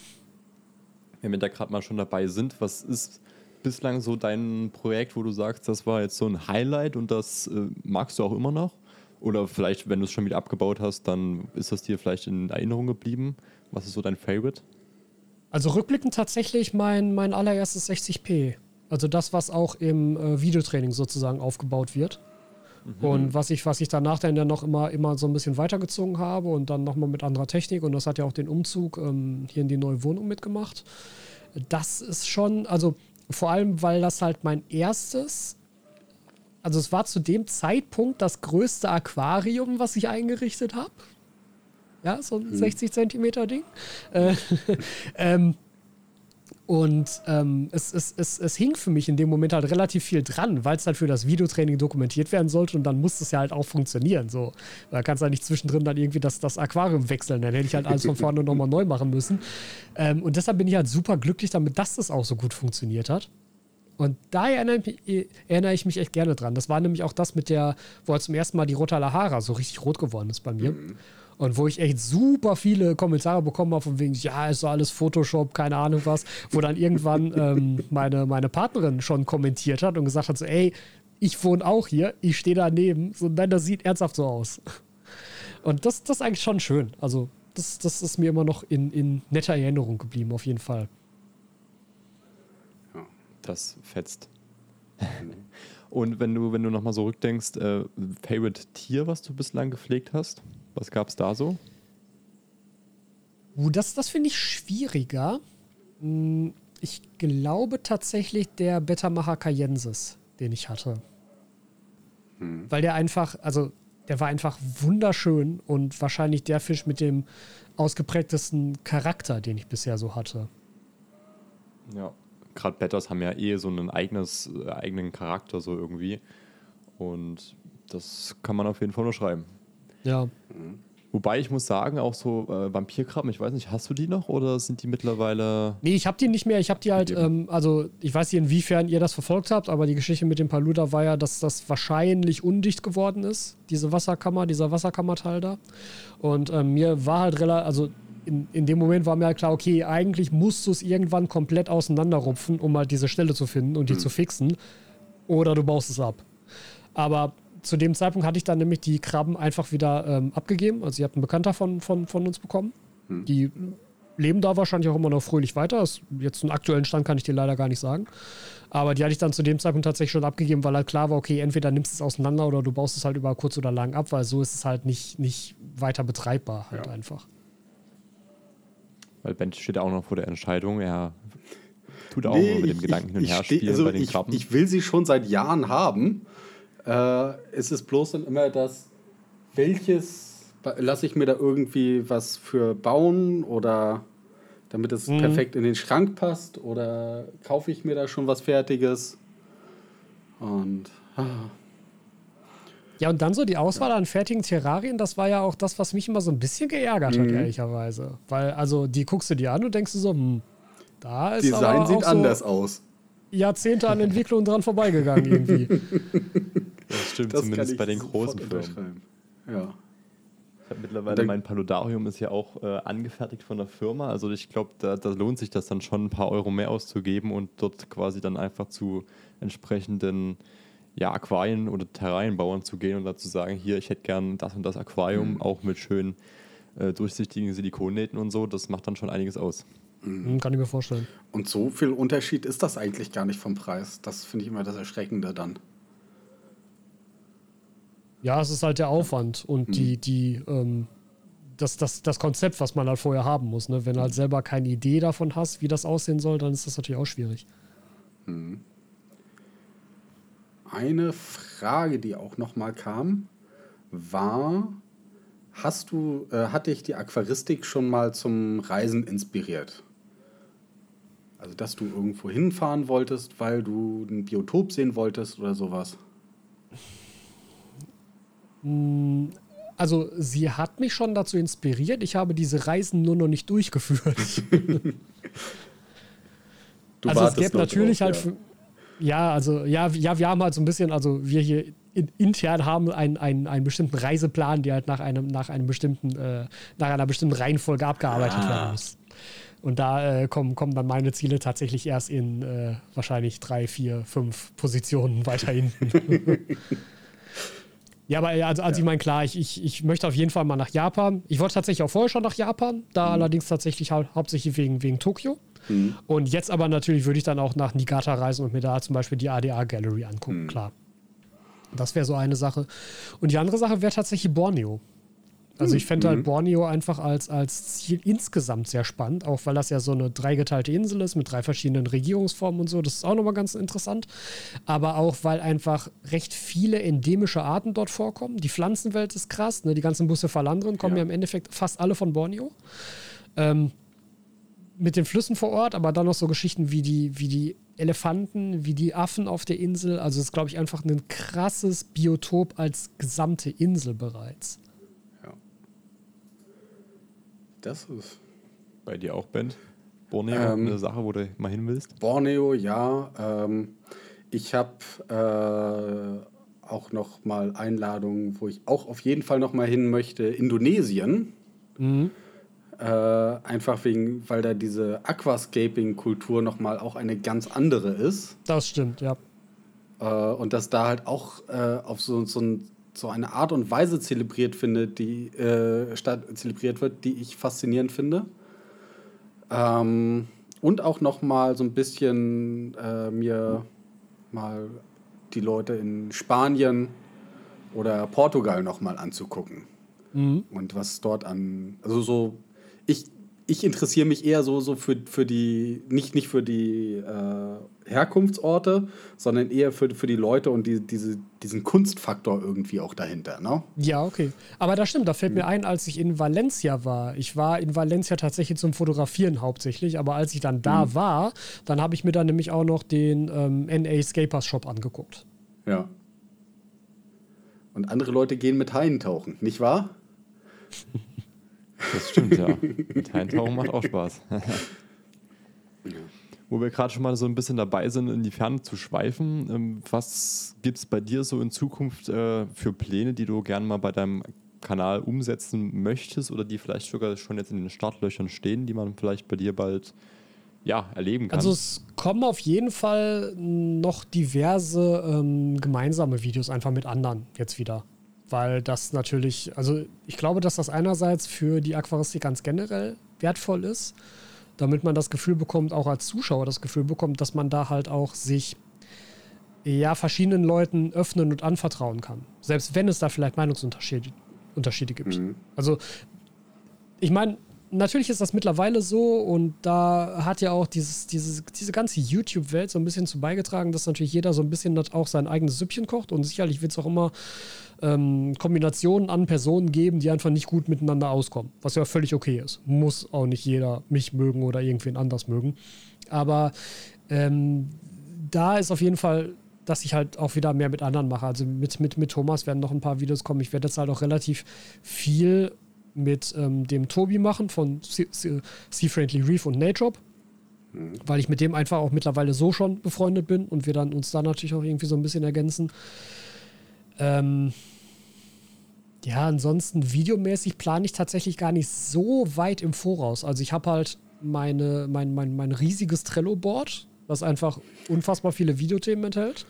wenn wir da gerade mal schon dabei sind, was ist bislang so dein Projekt, wo du sagst, das war jetzt so ein Highlight und das äh, magst du auch immer noch? Oder vielleicht, wenn du es schon wieder abgebaut hast, dann ist das dir vielleicht in Erinnerung geblieben? Was ist so dein Favorite? Also rückblickend tatsächlich mein, mein allererstes 60p. Also das, was auch im äh, Videotraining sozusagen aufgebaut wird. Mhm. Und was ich, was ich danach dann ja noch immer, immer so ein bisschen weitergezogen habe und dann nochmal mit anderer Technik. Und das hat ja auch den Umzug ähm, hier in die neue Wohnung mitgemacht. Das ist schon, also vor allem, weil das halt mein erstes, also es war zu dem Zeitpunkt das größte Aquarium, was ich eingerichtet habe. Ja, so ein mhm. 60 Zentimeter Ding. Äh, ähm, und ähm, es, es, es, es hing für mich in dem Moment halt relativ viel dran, weil es halt für das Videotraining dokumentiert werden sollte und dann muss es ja halt auch funktionieren. So. Da kannst du halt nicht zwischendrin dann irgendwie das, das Aquarium wechseln. Dann hätte ich halt alles von vorne nochmal neu machen müssen. Ähm, und deshalb bin ich halt super glücklich damit, dass das auch so gut funktioniert hat. Und da erinnere ich, erinnere ich, mich echt gerne dran. Das war nämlich auch das mit der, wo halt zum ersten Mal die Rota Lahara so richtig rot geworden ist bei mir. Mhm. Und wo ich echt super viele Kommentare bekommen habe, von wegen, ja, ist so alles Photoshop, keine Ahnung was, wo dann irgendwann ähm, meine, meine Partnerin schon kommentiert hat und gesagt hat: so, ey, ich wohne auch hier, ich stehe daneben, so, nein, das sieht ernsthaft so aus. Und das, das ist eigentlich schon schön. Also, das, das ist mir immer noch in, in netter Erinnerung geblieben, auf jeden Fall. Ja, das fetzt. Und wenn du, wenn du nochmal so rückdenkst, äh, Favorite Tier, was du bislang gepflegt hast? Was gab es da so? Uh, das das finde ich schwieriger. Hm, ich glaube tatsächlich der Betamacher Cayensis, den ich hatte. Hm. Weil der einfach, also der war einfach wunderschön und wahrscheinlich der Fisch mit dem ausgeprägtesten Charakter, den ich bisher so hatte. Ja, gerade Betters haben ja eh so einen eigenes, äh, eigenen Charakter so irgendwie. Und das kann man auf jeden Fall nur schreiben. Ja. Mhm. Wobei ich muss sagen, auch so äh, Vampirkrabben, ich weiß nicht, hast du die noch oder sind die mittlerweile. Nee, ich habe die nicht mehr. Ich habe die halt, ähm, also ich weiß nicht, inwiefern ihr das verfolgt habt, aber die Geschichte mit dem Paluda war ja, dass das wahrscheinlich undicht geworden ist, diese Wasserkammer, dieser Wasserkammerteil da. Und ähm, mir war halt relativ, also in, in dem Moment war mir halt klar, okay, eigentlich musst du es irgendwann komplett auseinanderrupfen, um halt diese Stelle zu finden und die mhm. zu fixen. Oder du baust es ab. Aber zu dem Zeitpunkt hatte ich dann nämlich die Krabben einfach wieder ähm, abgegeben. Also, ihr habt einen Bekannter von, von, von uns bekommen. Hm. Die leben da wahrscheinlich auch immer noch fröhlich weiter. Das, jetzt einen aktuellen Stand kann ich dir leider gar nicht sagen. Aber die hatte ich dann zu dem Zeitpunkt tatsächlich schon abgegeben, weil halt klar war, okay, entweder nimmst du es auseinander oder du baust es halt über kurz oder lang ab, weil so ist es halt nicht, nicht weiter betreibbar halt ja. einfach. Weil Ben steht auch noch vor der Entscheidung, er tut auch nee, mit dem Gedanken hin und her spielen also bei den Krabben. Ich will sie schon seit Jahren haben. Äh, ist es bloß dann immer das, welches lasse ich mir da irgendwie was für bauen oder damit es mhm. perfekt in den Schrank passt oder kaufe ich mir da schon was Fertiges? Und. Ah. Ja, und dann so die Auswahl ja. an fertigen Terrarien, das war ja auch das, was mich immer so ein bisschen geärgert mhm. hat, ehrlicherweise. Weil, also, die guckst du dir an und denkst du so, hm, da ist Design sieht so anders aus. Jahrzehnte an Entwicklung dran vorbeigegangen irgendwie. Das stimmt, das zumindest bei den großen Firmen. Ja. Ich habe mittlerweile mein Paludarium ist ja auch äh, angefertigt von der Firma. Also ich glaube, da, da, lohnt sich das dann schon ein paar Euro mehr auszugeben und dort quasi dann einfach zu entsprechenden ja, Aquarien oder Terrarienbauern zu gehen und dazu sagen, hier, ich hätte gern das und das Aquarium, mhm. auch mit schönen äh, durchsichtigen Silikonnähten und so. Das macht dann schon einiges aus. Mhm. Kann ich mir vorstellen. Und so viel Unterschied ist das eigentlich gar nicht vom Preis. Das finde ich immer das Erschreckende dann. Ja, es ist halt der Aufwand und mhm. die, die, ähm, das, das, das Konzept, was man halt vorher haben muss. Ne? Wenn du halt mhm. selber keine Idee davon hast, wie das aussehen soll, dann ist das natürlich auch schwierig. Mhm. Eine Frage, die auch nochmal kam, war, hast du, äh, hat dich die Aquaristik schon mal zum Reisen inspiriert? Also, dass du irgendwo hinfahren wolltest, weil du ein Biotop sehen wolltest oder sowas? Hm, also sie hat mich schon dazu inspiriert. Ich habe diese Reisen nur noch nicht durchgeführt. also es gäbe natürlich drauf, halt. Ja. ja. also ja, ja, wir haben halt so ein bisschen, also wir hier intern haben einen, einen, einen bestimmten Reiseplan, der halt nach einem, nach einem bestimmten, äh, nach einer bestimmten Reihenfolge abgearbeitet ah. werden muss. Und da äh, kommen, kommen dann meine Ziele tatsächlich erst in äh, wahrscheinlich drei, vier, fünf Positionen weiter hinten. ja, aber also, also ja. ich meine, klar, ich, ich, ich möchte auf jeden Fall mal nach Japan. Ich wollte tatsächlich auch vorher schon nach Japan, da mhm. allerdings tatsächlich hau hauptsächlich wegen, wegen Tokio. Mhm. Und jetzt aber natürlich würde ich dann auch nach Niigata reisen und mir da zum Beispiel die ADA Gallery angucken, mhm. klar. Das wäre so eine Sache. Und die andere Sache wäre tatsächlich Borneo. Also ich fände halt mhm. Borneo einfach als, als Ziel insgesamt sehr spannend, auch weil das ja so eine dreigeteilte Insel ist mit drei verschiedenen Regierungsformen und so. Das ist auch nochmal ganz interessant. Aber auch, weil einfach recht viele endemische Arten dort vorkommen. Die Pflanzenwelt ist krass. Ne? Die ganzen Busse Falandren kommen ja. ja im Endeffekt fast alle von Borneo. Ähm, mit den Flüssen vor Ort, aber dann noch so Geschichten wie die, wie die Elefanten, wie die Affen auf der Insel. Also es ist, glaube ich, einfach ein krasses Biotop als gesamte Insel bereits. Das ist. Bei dir auch, Ben? Borneo, ähm, eine Sache, wo du mal hin willst? Borneo, ja. Ähm, ich habe äh, auch noch mal Einladungen, wo ich auch auf jeden Fall noch mal hin möchte. Indonesien. Mhm. Äh, einfach wegen, weil da diese Aquascaping-Kultur nochmal auch eine ganz andere ist. Das stimmt, ja. Äh, und dass da halt auch äh, auf so, so, ein, so, eine Art und Weise zelebriert finde, die äh, statt, zelebriert wird, die ich faszinierend finde. Ähm, und auch nochmal so ein bisschen äh, mir mal die Leute in Spanien oder Portugal nochmal anzugucken. Mhm. Und was dort an, also so ich, ich interessiere mich eher so, so für, für die, nicht, nicht für die äh, Herkunftsorte, sondern eher für, für die Leute und die, diese, diesen Kunstfaktor irgendwie auch dahinter. Ne? Ja, okay. Aber das stimmt, da fällt mir ein, als ich in Valencia war. Ich war in Valencia tatsächlich zum Fotografieren hauptsächlich, aber als ich dann da mhm. war, dann habe ich mir dann nämlich auch noch den ähm, NA Scapers Shop angeguckt. Ja. Und andere Leute gehen mit Haien tauchen, nicht wahr? Das stimmt, ja. Mit Eintauchen macht auch Spaß. Wo wir gerade schon mal so ein bisschen dabei sind, in die Ferne zu schweifen, ähm, was gibt es bei dir so in Zukunft äh, für Pläne, die du gerne mal bei deinem Kanal umsetzen möchtest oder die vielleicht sogar schon jetzt in den Startlöchern stehen, die man vielleicht bei dir bald ja, erleben kann? Also es kommen auf jeden Fall noch diverse ähm, gemeinsame Videos einfach mit anderen jetzt wieder weil das natürlich, also ich glaube, dass das einerseits für die Aquaristik ganz generell wertvoll ist, damit man das Gefühl bekommt, auch als Zuschauer das Gefühl bekommt, dass man da halt auch sich ja verschiedenen Leuten öffnen und anvertrauen kann. Selbst wenn es da vielleicht Meinungsunterschiede Unterschiede gibt. Mhm. Also ich meine, natürlich ist das mittlerweile so und da hat ja auch dieses, dieses, diese ganze YouTube-Welt so ein bisschen zu beigetragen, dass natürlich jeder so ein bisschen auch sein eigenes Süppchen kocht und sicherlich wird es auch immer ähm, Kombinationen an Personen geben, die einfach nicht gut miteinander auskommen, was ja völlig okay ist. Muss auch nicht jeder mich mögen oder irgendwen anders mögen. Aber ähm, da ist auf jeden Fall dass ich halt auch wieder mehr mit anderen mache. Also mit, mit, mit Thomas werden noch ein paar Videos kommen. Ich werde jetzt halt auch relativ viel mit ähm, dem Tobi machen von Sea Friendly Reef und. Mhm. Weil ich mit dem einfach auch mittlerweile so schon befreundet bin und wir dann uns da natürlich auch irgendwie so ein bisschen ergänzen. Ähm, ja, ansonsten videomäßig plane ich tatsächlich gar nicht so weit im Voraus. Also ich habe halt meine, mein, mein, mein riesiges Trello-Board, das einfach unfassbar viele Videothemen enthält.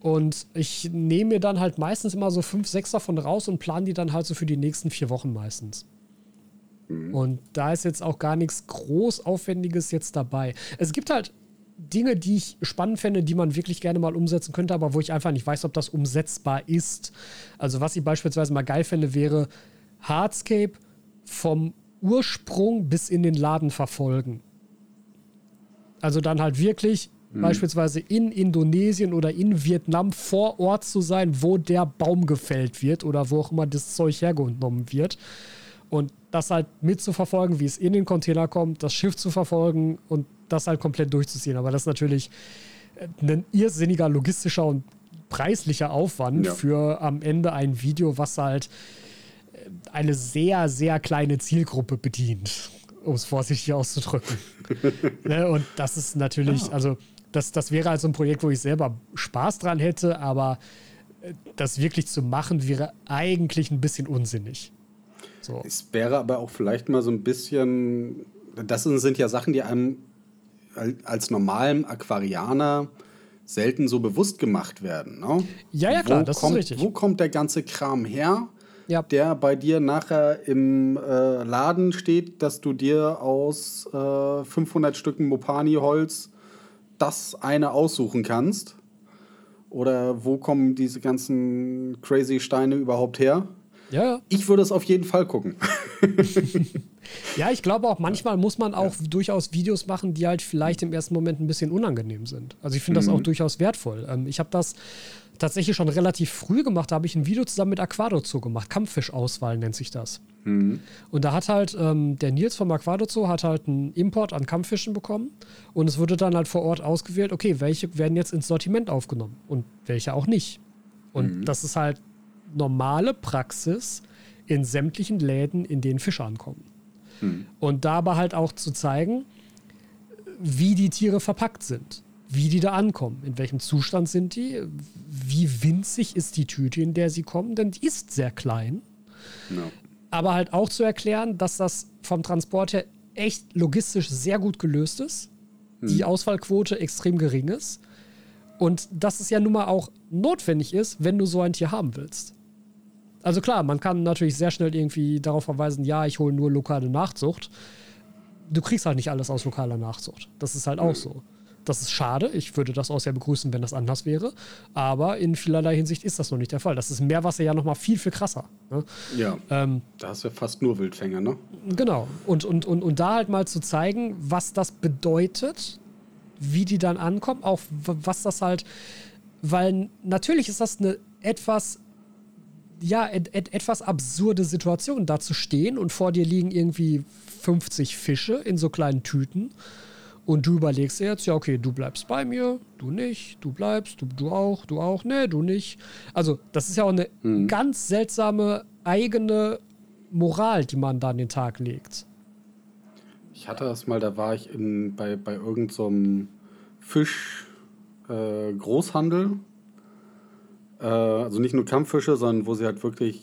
Und ich nehme mir dann halt meistens immer so fünf, sechs davon raus und plane die dann halt so für die nächsten vier Wochen meistens. Mhm. Und da ist jetzt auch gar nichts groß Aufwendiges jetzt dabei. Es gibt halt Dinge, die ich spannend fände, die man wirklich gerne mal umsetzen könnte, aber wo ich einfach nicht weiß, ob das umsetzbar ist. Also was ich beispielsweise mal geil fände, wäre Hardscape vom Ursprung bis in den Laden verfolgen. Also dann halt wirklich mhm. beispielsweise in Indonesien oder in Vietnam vor Ort zu sein, wo der Baum gefällt wird oder wo auch immer das Zeug hergenommen wird. Und das halt mitzuverfolgen, wie es in den Container kommt, das Schiff zu verfolgen und das halt komplett durchzuziehen. Aber das ist natürlich äh, ein irrsinniger logistischer und preislicher Aufwand ja. für am Ende ein Video, was halt äh, eine sehr, sehr kleine Zielgruppe bedient, um es vorsichtig auszudrücken. ne? Und das ist natürlich, also das, das wäre halt so ein Projekt, wo ich selber Spaß dran hätte, aber äh, das wirklich zu machen, wäre eigentlich ein bisschen unsinnig. So. Es wäre aber auch vielleicht mal so ein bisschen das sind ja Sachen, die einem als normalem Aquarianer selten so bewusst gemacht werden. Ne? Ja, ja, klar, wo das kommt, ist richtig. Wo kommt der ganze Kram her, Ja. der bei dir nachher im äh, Laden steht, dass du dir aus äh, 500 Stücken Mopani-Holz das eine aussuchen kannst? Oder wo kommen diese ganzen crazy Steine überhaupt her? Ja, ja. Ich würde es auf jeden Fall gucken. Ja, ich glaube auch, manchmal muss man auch durchaus Videos machen, die halt vielleicht im ersten Moment ein bisschen unangenehm sind. Also ich finde das auch durchaus wertvoll. Ähm, ich habe das tatsächlich schon relativ früh gemacht. Da habe ich ein Video zusammen mit Aquado Zoo gemacht. Kampffischauswahl nennt sich das. Und da hat halt ähm, der Nils vom Aquado Zoo hat halt einen Import an Kampffischen bekommen und es wurde dann halt vor Ort ausgewählt, okay, welche werden jetzt ins Sortiment aufgenommen und welche auch nicht. Und das ist halt normale Praxis in sämtlichen Läden, in denen Fische ankommen. Und dabei halt auch zu zeigen, wie die Tiere verpackt sind, wie die da ankommen, in welchem Zustand sind die, wie winzig ist die Tüte, in der sie kommen, denn die ist sehr klein. Aber halt auch zu erklären, dass das vom Transport her echt logistisch sehr gut gelöst ist, die Ausfallquote extrem gering ist und dass es ja nun mal auch notwendig ist, wenn du so ein Tier haben willst. Also klar, man kann natürlich sehr schnell irgendwie darauf verweisen, ja, ich hole nur lokale Nachzucht. Du kriegst halt nicht alles aus lokaler Nachzucht. Das ist halt auch so. Das ist schade. Ich würde das auch sehr begrüßen, wenn das anders wäre. Aber in vielerlei Hinsicht ist das noch nicht der Fall. Das ist Meerwasser ja noch mal viel, viel krasser. Ne? Ja. Ähm, Da hast du ja fast nur Wildfänger, ne? Genau. Und, und, und, und da halt mal zu zeigen, was das bedeutet, wie die dann ankommen, auch was das halt, weil natürlich ist das eine etwas, ja, et, et, etwas absurde Situation, da zu stehen und vor dir liegen irgendwie 50 Fische in so kleinen Tüten. Und du überlegst dir jetzt, ja, okay, du bleibst bei mir, du nicht, du bleibst, du, du auch, du auch, nee, du nicht. Also, das ist ja auch eine ganz seltsame eigene Moral, die man da an den Tag legt. Ich hatte das mal, da war ich in, bei, bei irgendeinem so Fisch-Großhandel. Äh, Großhandel. Äh, also nicht nur Kampffische, sondern wo sie halt wirklich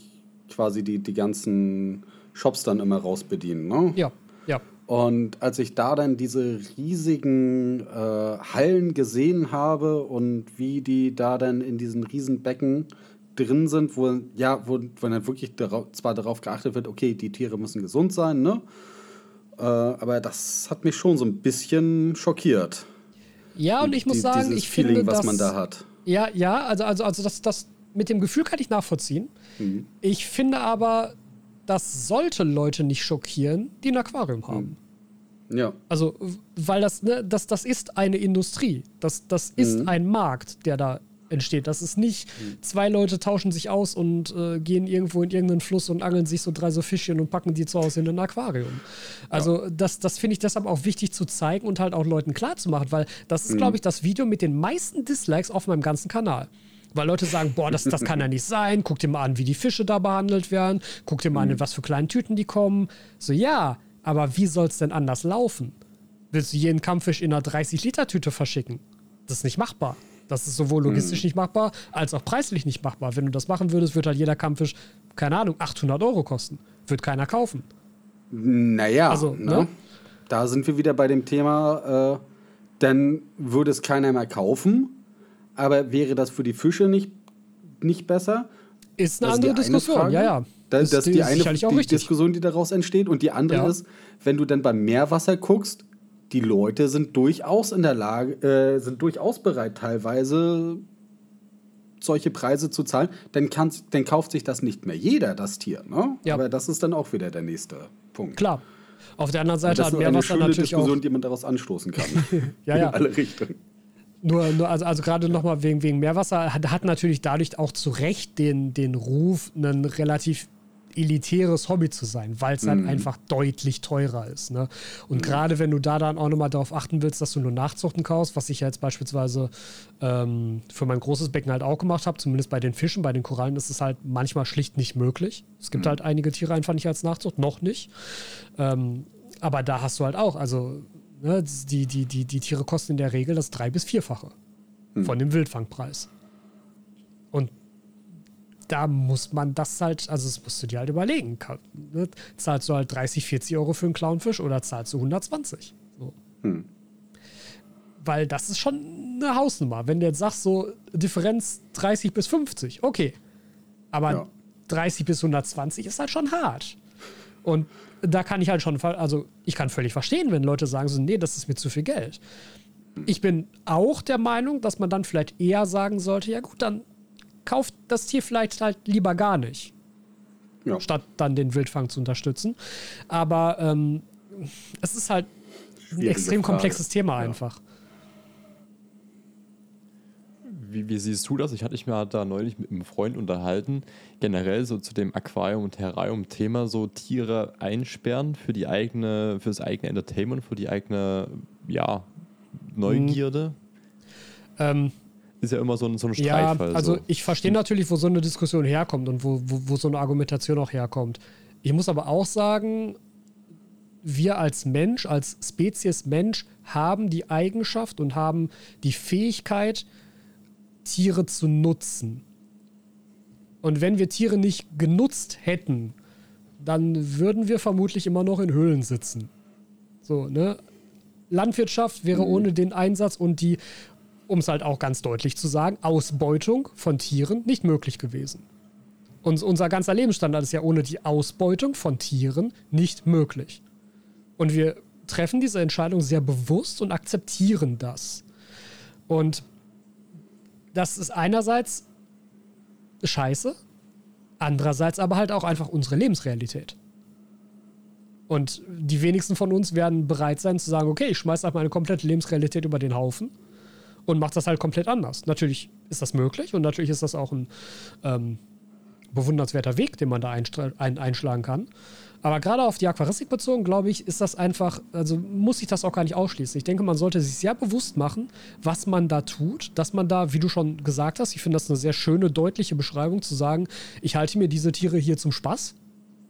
quasi die, die ganzen Shops dann immer rausbedienen. Ne? Ja, ja. Und als ich da dann diese riesigen äh, Hallen gesehen habe und wie die da dann in diesen riesen Becken drin sind, wo ja, wo, wo dann wirklich darauf, zwar darauf geachtet wird, okay, die Tiere müssen gesund sein, ne? Äh, aber das hat mich schon so ein bisschen schockiert. Ja, und ich muss Die- sagen, dieses ich Feeling, finde, was man da hat. Ja, ja, also, also, also das, das mit dem Gefühl kann ich nachvollziehen. Mhm. Ich finde aber, das sollte Leute nicht schockieren, die ein Aquarium haben. Ja. Also, weil das, ne, das, das ist eine Industrie. Das, das ist Mhm. ein Markt, der da entsteht. Das ist nicht, zwei Leute tauschen sich aus und äh, gehen irgendwo in irgendeinen Fluss und angeln sich so drei so Fischchen und packen die zu Hause in ein Aquarium. Also, das, das finde ich deshalb auch wichtig zu zeigen und halt auch Leuten klarzumachen, weil das ist, glaube ich, das Video mit den meisten Dislikes auf meinem ganzen Kanal. Weil Leute sagen, boah, das, das kann ja nicht sein. Guck dir mal an, wie die Fische da behandelt werden. Guck dir mal an, in was für kleinen Tüten die kommen. So, ja, aber wie soll es denn anders laufen? Willst du jeden Kampffisch in einer 30-Liter-Tüte verschicken? Das ist nicht machbar. Das ist sowohl logistisch nicht machbar, als auch preislich nicht machbar. Wenn du das machen würdest, würde halt jeder Kampffisch, keine Ahnung, 800 Euro kosten. Wird keiner kaufen. Naja, Also, ne? ne? da sind wir wieder bei dem Thema, äh, dann würde es keiner mehr kaufen. Aber wäre das für die Fische nicht, nicht besser? Ist eine Das ist andere die eine Diskussion, Frage. ja, ja. Das, das ist die eine sicherlich auch die. Diskussion, die daraus entsteht. Und die andere Ja. ist, wenn du dann beim Meerwasser guckst, die Leute sind durchaus in der Lage, äh, sind durchaus bereit, teilweise solche Preise zu zahlen. Dann, kann's, dann kauft sich das nicht mehr jeder, das Tier. Ne? Ja. Aber das ist dann auch wieder der nächste Punkt. Klar. Auf der anderen Seite das hat ist eine Meerwasser schöne natürlich auch. Diskussion, die man daraus anstoßen kann. Ja, ja. In alle Richtungen. Nur, nur also, also gerade nochmal wegen, wegen Meerwasser hat, hat natürlich dadurch auch zu Recht den, den Ruf, ein relativ elitäres Hobby zu sein, weil es halt einfach deutlich teurer ist. Ne? Und gerade wenn du da dann auch nochmal darauf achten willst, dass du nur Nachzuchten kaufst, was ich ja jetzt beispielsweise ähm, für mein großes Becken halt auch gemacht habe, zumindest bei den Fischen, bei den Korallen ist es halt manchmal schlicht nicht möglich. Es gibt halt einige Tiere einfach nicht als Nachzucht, noch nicht. Ähm, aber da hast du halt auch, also ne, die, die, die, die Tiere kosten in der Regel das drei- bis vierfache von dem Wildfangpreis. Und da muss man das halt, also das musst du dir halt überlegen. Ne? Zahlst du halt 30, 40 Euro für einen Clownfisch oder zahlst du 120? So. Hm. Weil das ist schon eine Hausnummer. Wenn du jetzt sagst, so Differenz 30 bis 50, okay. Aber ja. 30 bis 120 ist halt schon hart. Und da kann ich halt schon, also ich kann völlig verstehen, wenn Leute sagen so, nee, das ist mir zu viel Geld. Ich bin auch der Meinung, dass man dann vielleicht eher sagen sollte, ja gut, dann kauft das Tier vielleicht halt lieber gar nicht. Ja. Statt dann den Wildfang zu unterstützen. Aber ähm, es ist halt ein extrem Frage. komplexes Thema ja. einfach. Wie, wie, siehst du das? Ich hatte mich mal da neulich mit einem Freund unterhalten, generell so zu dem Aquarium- und Terrarium-Thema, so Tiere einsperren für die eigene, für das eigene Entertainment, für die eigene, ja, Neugierde. Ähm, ist ja immer so ein, so ein Streitfall. Ja, also so. ich verstehe natürlich, wo so eine Diskussion herkommt und wo, wo, wo so eine Argumentation auch herkommt. Ich muss aber auch sagen, wir als Mensch, als Spezies Mensch, haben die Eigenschaft und haben die Fähigkeit, Tiere zu nutzen. Und wenn wir Tiere nicht genutzt hätten, dann würden wir vermutlich immer noch in Höhlen sitzen. So, ne? Landwirtschaft wäre mhm. ohne den Einsatz und die um es halt auch ganz deutlich zu sagen, Ausbeutung von Tieren nicht möglich gewesen. Und unser ganzer Lebensstandard ist ja ohne die Ausbeutung von Tieren nicht möglich. Und wir treffen diese Entscheidung sehr bewusst und akzeptieren das. Und das ist einerseits scheiße, andererseits aber halt auch einfach unsere Lebensrealität. Und die wenigsten von uns werden bereit sein zu sagen, okay, ich schmeiße einfach meine komplette Lebensrealität über den Haufen und macht das halt komplett anders. Natürlich ist das möglich und natürlich ist das auch ein ähm, bewundernswerter Weg, den man da ein einschlagen kann. Aber gerade auf die Aquaristik bezogen, glaube ich, ist das einfach, also muss ich das auch gar nicht ausschließen. Ich denke, man sollte sich sehr bewusst machen, was man da tut, dass man da, wie du schon gesagt hast, ich finde das eine sehr schöne, deutliche Beschreibung zu sagen, ich halte mir diese Tiere hier zum Spaß,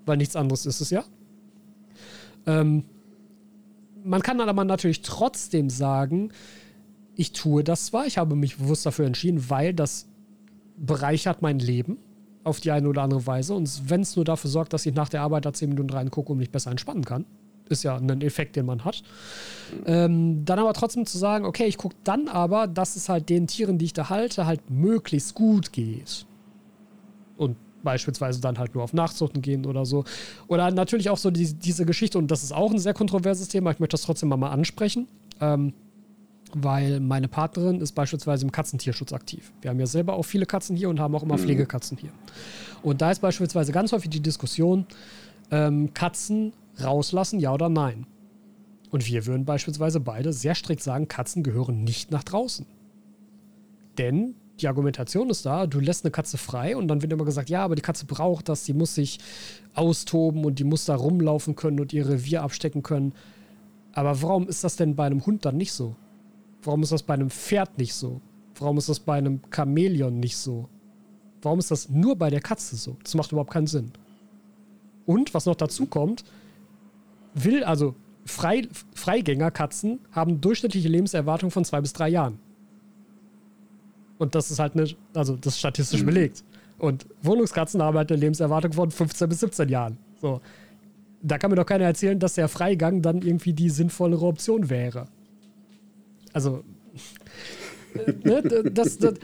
weil nichts anderes ist es ja. Ähm, man kann aber natürlich trotzdem sagen, ich tue das zwar, ich habe mich bewusst dafür entschieden, weil das bereichert mein Leben auf die eine oder andere Weise. Und wenn es nur dafür sorgt, dass ich nach der Arbeit da 10 Minuten reingucke und mich besser entspannen kann, ist ja ein Effekt, den man hat. Ähm, dann aber trotzdem zu sagen, okay, ich gucke dann aber, dass es halt den Tieren, die ich da halte, halt möglichst gut geht. Und beispielsweise dann halt nur auf Nachzuchten gehen oder so. Oder natürlich auch so die, diese Geschichte, und das ist auch ein sehr kontroverses Thema, ich möchte das trotzdem mal, ansprechen. Ähm, weil meine Partnerin ist beispielsweise im Katzentierschutz aktiv. Wir haben ja selber auch viele Katzen hier und haben auch immer mhm. Pflegekatzen hier. Und da ist beispielsweise ganz häufig die Diskussion, ähm, Katzen rauslassen, ja oder nein. Und wir würden beispielsweise beide sehr strikt sagen, Katzen gehören nicht nach draußen. Denn die Argumentation ist da, du lässt eine Katze frei und dann wird immer gesagt, ja, aber die Katze braucht das, die muss sich austoben und die muss da rumlaufen können und ihr Revier abstecken können. Aber warum ist das denn bei einem Hund dann nicht so? Warum ist das bei einem Pferd nicht so? Warum ist das bei einem Chamäleon nicht so? Warum ist das nur bei der Katze so? Das macht überhaupt keinen Sinn. Und was noch dazu kommt, will, also Frei, Freigängerkatzen haben durchschnittliche Lebenserwartung von zwei bis drei Jahren. Und das ist halt eine, also das ist statistisch mhm. belegt. Und Wohnungskatzen haben halt eine Lebenserwartung von 15 bis 17 Jahren. So. Da kann mir doch keiner erzählen, dass der Freigang dann irgendwie die sinnvollere Option wäre also ne, das, das,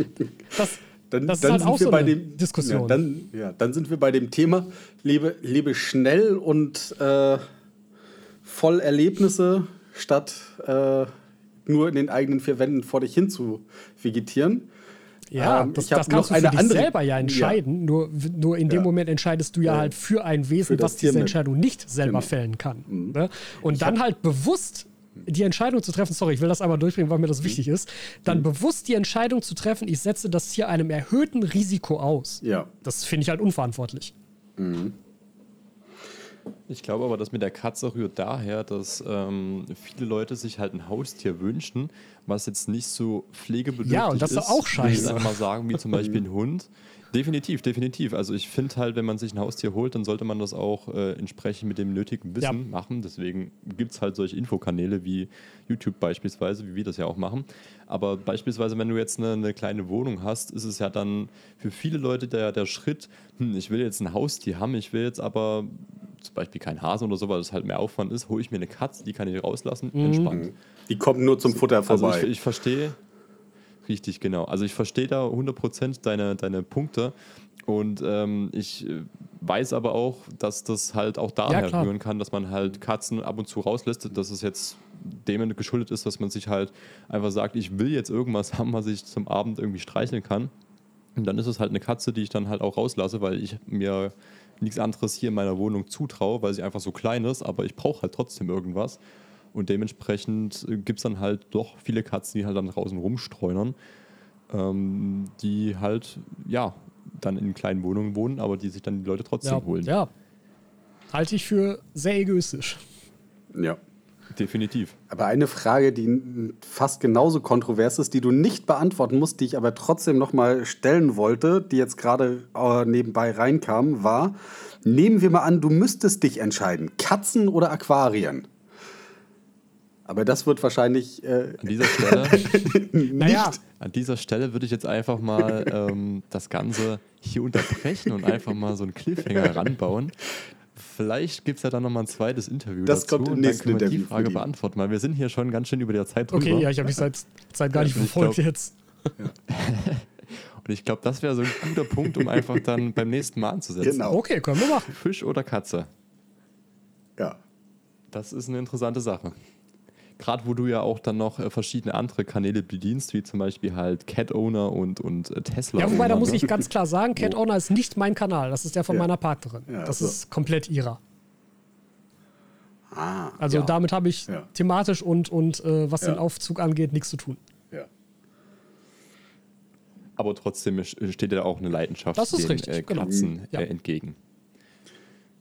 das, dann, das ist dann halt auch so eine dem, Diskussion. Ja dann, ja, dann sind wir bei dem Thema, lebe, lebe schnell und äh, voll Erlebnisse, statt äh, nur in den eigenen vier Wänden vor dich hin zu vegetieren. Ja, ähm, das, das kannst du für dich andere, selber ja entscheiden. Ja. Nur, nur in dem ja. Moment entscheidest du ja, ja halt für ein Wesen, für was diese Entscheidung nicht selber genau. fällen kann. Mhm. Ne? Und ich dann halt bewusst die Entscheidung zu treffen, sorry, ich will das einmal durchbringen, weil mir das wichtig ist, dann mhm. bewusst die Entscheidung zu treffen, ich setze das Tier einem erhöhten Risiko aus. Ja. Das finde ich halt unverantwortlich. Mhm. Ich glaube aber, dass mit der Katze rührt daher, dass ähm, viele Leute sich halt ein Haustier wünschen, was jetzt nicht so pflegebedürftig ist. Ja, und das ist auch scheiße. Ich einfach mal sagen, wie zum Beispiel ein Hund. Definitiv, definitiv. Also ich finde halt, wenn man sich ein Haustier holt, dann sollte man das auch äh, entsprechend mit dem nötigen Wissen Ja. machen. Deswegen gibt es halt solche Infokanäle wie YouTube beispielsweise, wie wir das ja auch machen. Aber beispielsweise, wenn du jetzt eine, eine kleine Wohnung hast, ist es ja dann für viele Leute der, der Schritt, hm, ich will jetzt ein Haustier haben, ich will jetzt aber zum Beispiel kein Hasen oder so, weil das halt mehr Aufwand ist, hole ich mir eine Katze, die kann ich rauslassen, entspannt. Die kommen nur zum Futter vorbei. Also ich, ich verstehe, richtig, genau. Also ich verstehe da 100% deine, deine Punkte und ähm, ich äh, weiß aber auch, dass das halt auch daher klar. rühren kann, dass man halt Katzen ab und zu rauslässt, dass es jetzt dem geschuldet ist, dass man sich halt einfach sagt, ich will jetzt irgendwas haben, was ich zum Abend irgendwie streicheln kann. Und dann ist es halt eine Katze, die ich dann halt auch rauslasse, weil ich mir nichts anderes hier in meiner Wohnung zutraue, weil sie einfach so klein ist, aber ich brauche halt trotzdem irgendwas. Und dementsprechend gibt es dann halt doch viele Katzen, die halt dann draußen rumstreunern, ähm, die halt, ja, dann in kleinen Wohnungen wohnen, aber die sich dann die Leute trotzdem Ja, holen. ja. Halte ich für sehr egoistisch. ja. Definitiv. Aber eine Frage, die fast genauso kontrovers ist, die du nicht beantworten musst, die ich aber trotzdem noch mal stellen wollte, die jetzt gerade äh, nebenbei reinkam, war: Nehmen wir mal an, du müsstest dich entscheiden, Katzen oder Aquarien. Aber das wird wahrscheinlich äh, An dieser Stelle, Naja, an dieser Stelle würde ich jetzt einfach mal ähm, das Ganze hier unterbrechen und einfach mal so einen Cliffhanger ranbauen. Vielleicht gibt es ja dann nochmal ein zweites Interview Das dazu kommt im und dann nächsten können wir die Frage beantworten, weil wir sind hier schon ganz schön über der Zeit drüber. okay, ja, ich habe mich seit, seit gar nicht Ich verfolgt glaub- jetzt. Und ich glaube, das wäre so ein guter Punkt, um einfach dann beim nächsten Mal anzusetzen. Genau. Okay, können wir machen. Fisch oder Katze? ja. Das ist eine interessante Sache. Gerade wo du ja auch dann noch äh, verschiedene andere Kanäle bedienst, wie zum Beispiel halt Cat Owner und, und äh, Tesla. Ja, wobei, da muss ne? ich ganz klar sagen, Cat Owner ist nicht mein Kanal. Das ist der von Ja. meiner Partnerin. Ja, das so. ist komplett ihrer. Ah, Also ja. damit habe ich Ja. thematisch und, und äh, was Ja. den Aufzug angeht, nichts zu tun. Ja. Aber trotzdem steht dir da auch eine Leidenschaft Das ist den richtig, äh, genau. Katzen Ja. äh, entgegen.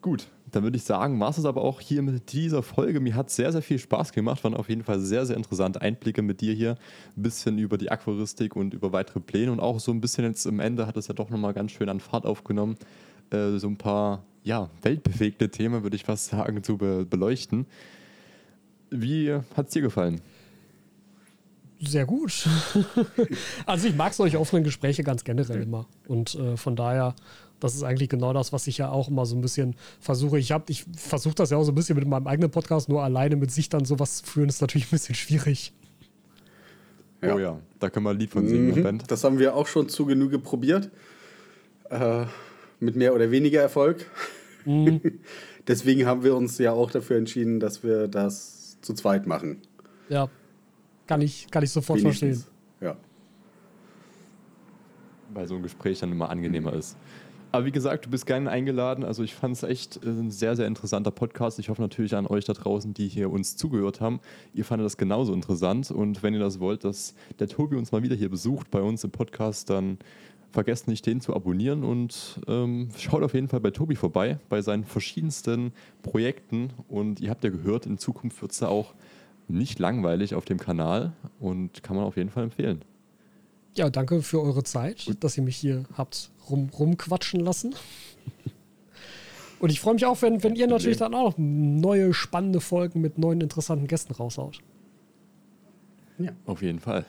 Gut, dann würde ich sagen, war es aber auch hier mit dieser Folge. Mir hat sehr, sehr viel Spaß gemacht. Waren auf jeden Fall sehr, sehr interessante Einblicke mit dir hier. Ein bisschen über die Aquaristik und über weitere Pläne und auch so ein bisschen jetzt am Ende hat es ja doch nochmal ganz schön an Fahrt aufgenommen. Äh, so ein paar, ja, weltbewegte Themen, würde ich fast sagen, zu be beleuchten. Wie hat es dir gefallen? Sehr gut. also ich mag solche offenen Gespräche ganz generell immer. Und äh, von daher, das ist eigentlich genau das, was ich ja auch immer so ein bisschen versuche. Ich, hab- ich versuche das ja auch so ein bisschen mit meinem eigenen Podcast, nur alleine mit sich dann sowas zu führen, ist natürlich ein bisschen schwierig. Ja. Oh ja, da können wir ein Lied von singen, Mhm. Band. Das haben wir auch schon zu Genüge probiert. Äh, mit mehr oder weniger Erfolg. Mhm. Deswegen haben wir uns ja auch dafür entschieden, dass wir das zu zweit machen. Ja, kann ich, kann ich sofort Wenigstens. verstehen. Ja. weil so ein Gespräch dann immer angenehmer ist. Aber wie gesagt, du bist gerne eingeladen. Also ich fand es echt äh, ein sehr, sehr interessanter Podcast. Ich hoffe natürlich an euch da draußen, die hier uns zugehört haben. Ihr fandet das genauso interessant. Und wenn ihr das wollt, dass der Tobi uns mal wieder hier besucht bei uns im Podcast, dann vergesst nicht, den zu abonnieren und ähm, schaut auf jeden Fall bei Tobi vorbei, bei seinen verschiedensten Projekten. Und ihr habt ja gehört, in Zukunft wird es da auch nicht langweilig auf dem Kanal und kann man auf jeden Fall empfehlen. Ja, danke für eure Zeit, dass ihr mich hier habt rum, rumquatschen lassen. Und ich freue mich auch, wenn, wenn ihr natürlich dann auch noch neue, spannende Folgen mit neuen, interessanten Gästen raushaut. Auf jeden Fall.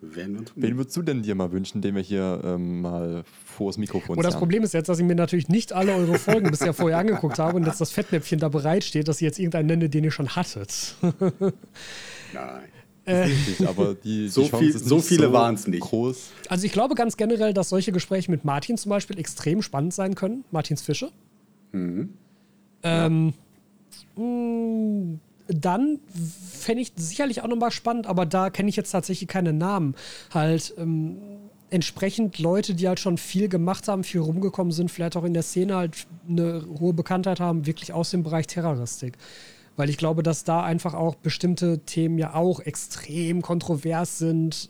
Wen würdest du denn dir mal wünschen, den wir hier ähm, mal vors Mikrofon Und das? Problem ist jetzt, dass ich mir natürlich nicht alle eure Folgen bisher vorher angeguckt habe und jetzt das Fettnäpfchen da bereitsteht, dass ihr jetzt irgendeinen nenne, den ihr schon hattet. Nein. Richtig, aber die, So die Chance viel- ist so viele waren's nicht. Groß. Also ich glaube ganz generell, dass solche Gespräche mit Martin zum Beispiel extrem spannend sein können. Martins Fische. Ähm, mh, dann fände ich sicherlich auch nochmal spannend, aber da kenne ich jetzt tatsächlich keine Namen. Halt ähm, entsprechend Leute, die halt schon viel gemacht haben, viel rumgekommen sind, vielleicht auch in der Szene halt eine hohe Bekanntheit haben, wirklich aus dem Bereich Terroristik. Weil ich glaube, dass da einfach auch bestimmte Themen ja auch extrem kontrovers sind.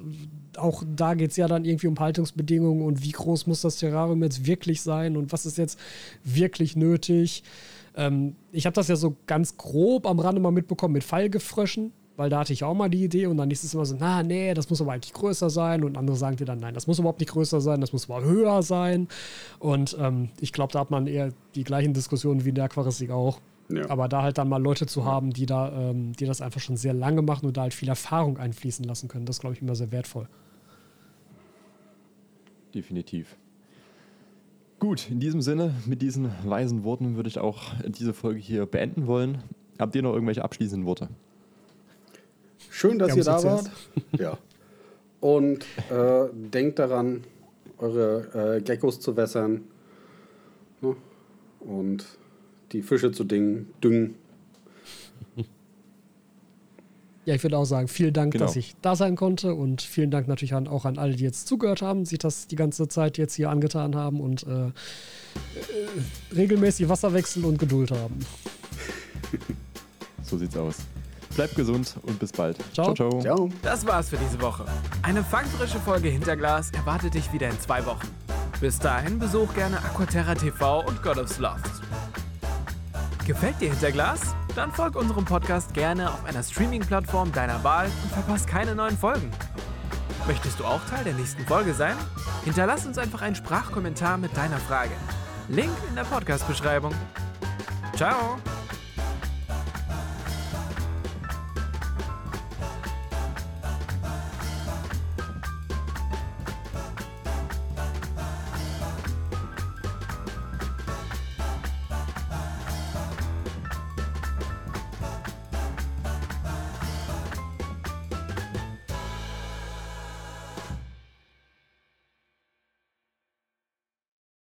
auch da geht es ja dann irgendwie um Haltungsbedingungen und wie groß muss das Terrarium jetzt wirklich sein und was ist jetzt wirklich nötig. Ähm, ich habe das ja so ganz grob am Rande mal mitbekommen mit Fallgefröschen, weil da hatte ich auch mal die Idee und dann ist es immer so, na, nee, das muss aber eigentlich größer sein und andere sagen dir dann, nein, das muss überhaupt nicht größer sein, das muss aber höher sein und ähm, ich glaube, da hat man eher die gleichen Diskussionen wie in der Aquaristik auch. Ja. Aber da halt dann mal Leute zu haben, die da, ähm, die das einfach schon sehr lange machen und da halt viel Erfahrung einfließen lassen können, das glaube ich immer sehr wertvoll. Definitiv. Gut, in diesem Sinne, mit diesen weisen Worten würde ich auch diese Folge hier beenden wollen. Habt ihr noch irgendwelche abschließenden Worte? Schön, dass ihr da wart. ja. Und äh, denkt daran, eure äh, Geckos zu wässern. Ne? Und die Fische zu düngen. Ja, ich würde auch sagen, vielen Dank, genau. dass ich da sein konnte und vielen Dank natürlich an, auch an alle, die jetzt zugehört haben, sich das die ganze Zeit jetzt hier angetan haben und äh, äh, regelmäßig Wasserwechsel und Geduld haben. So sieht's aus. Bleibt gesund und bis bald. Ciao. ciao, ciao. ciao. Das war's für diese Woche. Eine fangfrische Folge Hinterglas erwartet dich wieder in zwei Wochen. Bis dahin besuch gerne Aquaterra TV und God of Loft. Gefällt dir Hinterglas? Dann folg unserem Podcast gerne auf einer Streaming-Plattform deiner Wahl und verpasst keine neuen Folgen. Möchtest du auch Teil der nächsten Folge sein? Hinterlass uns einfach einen Sprachkommentar mit deiner Frage. Link in der Podcast-Beschreibung. Ciao!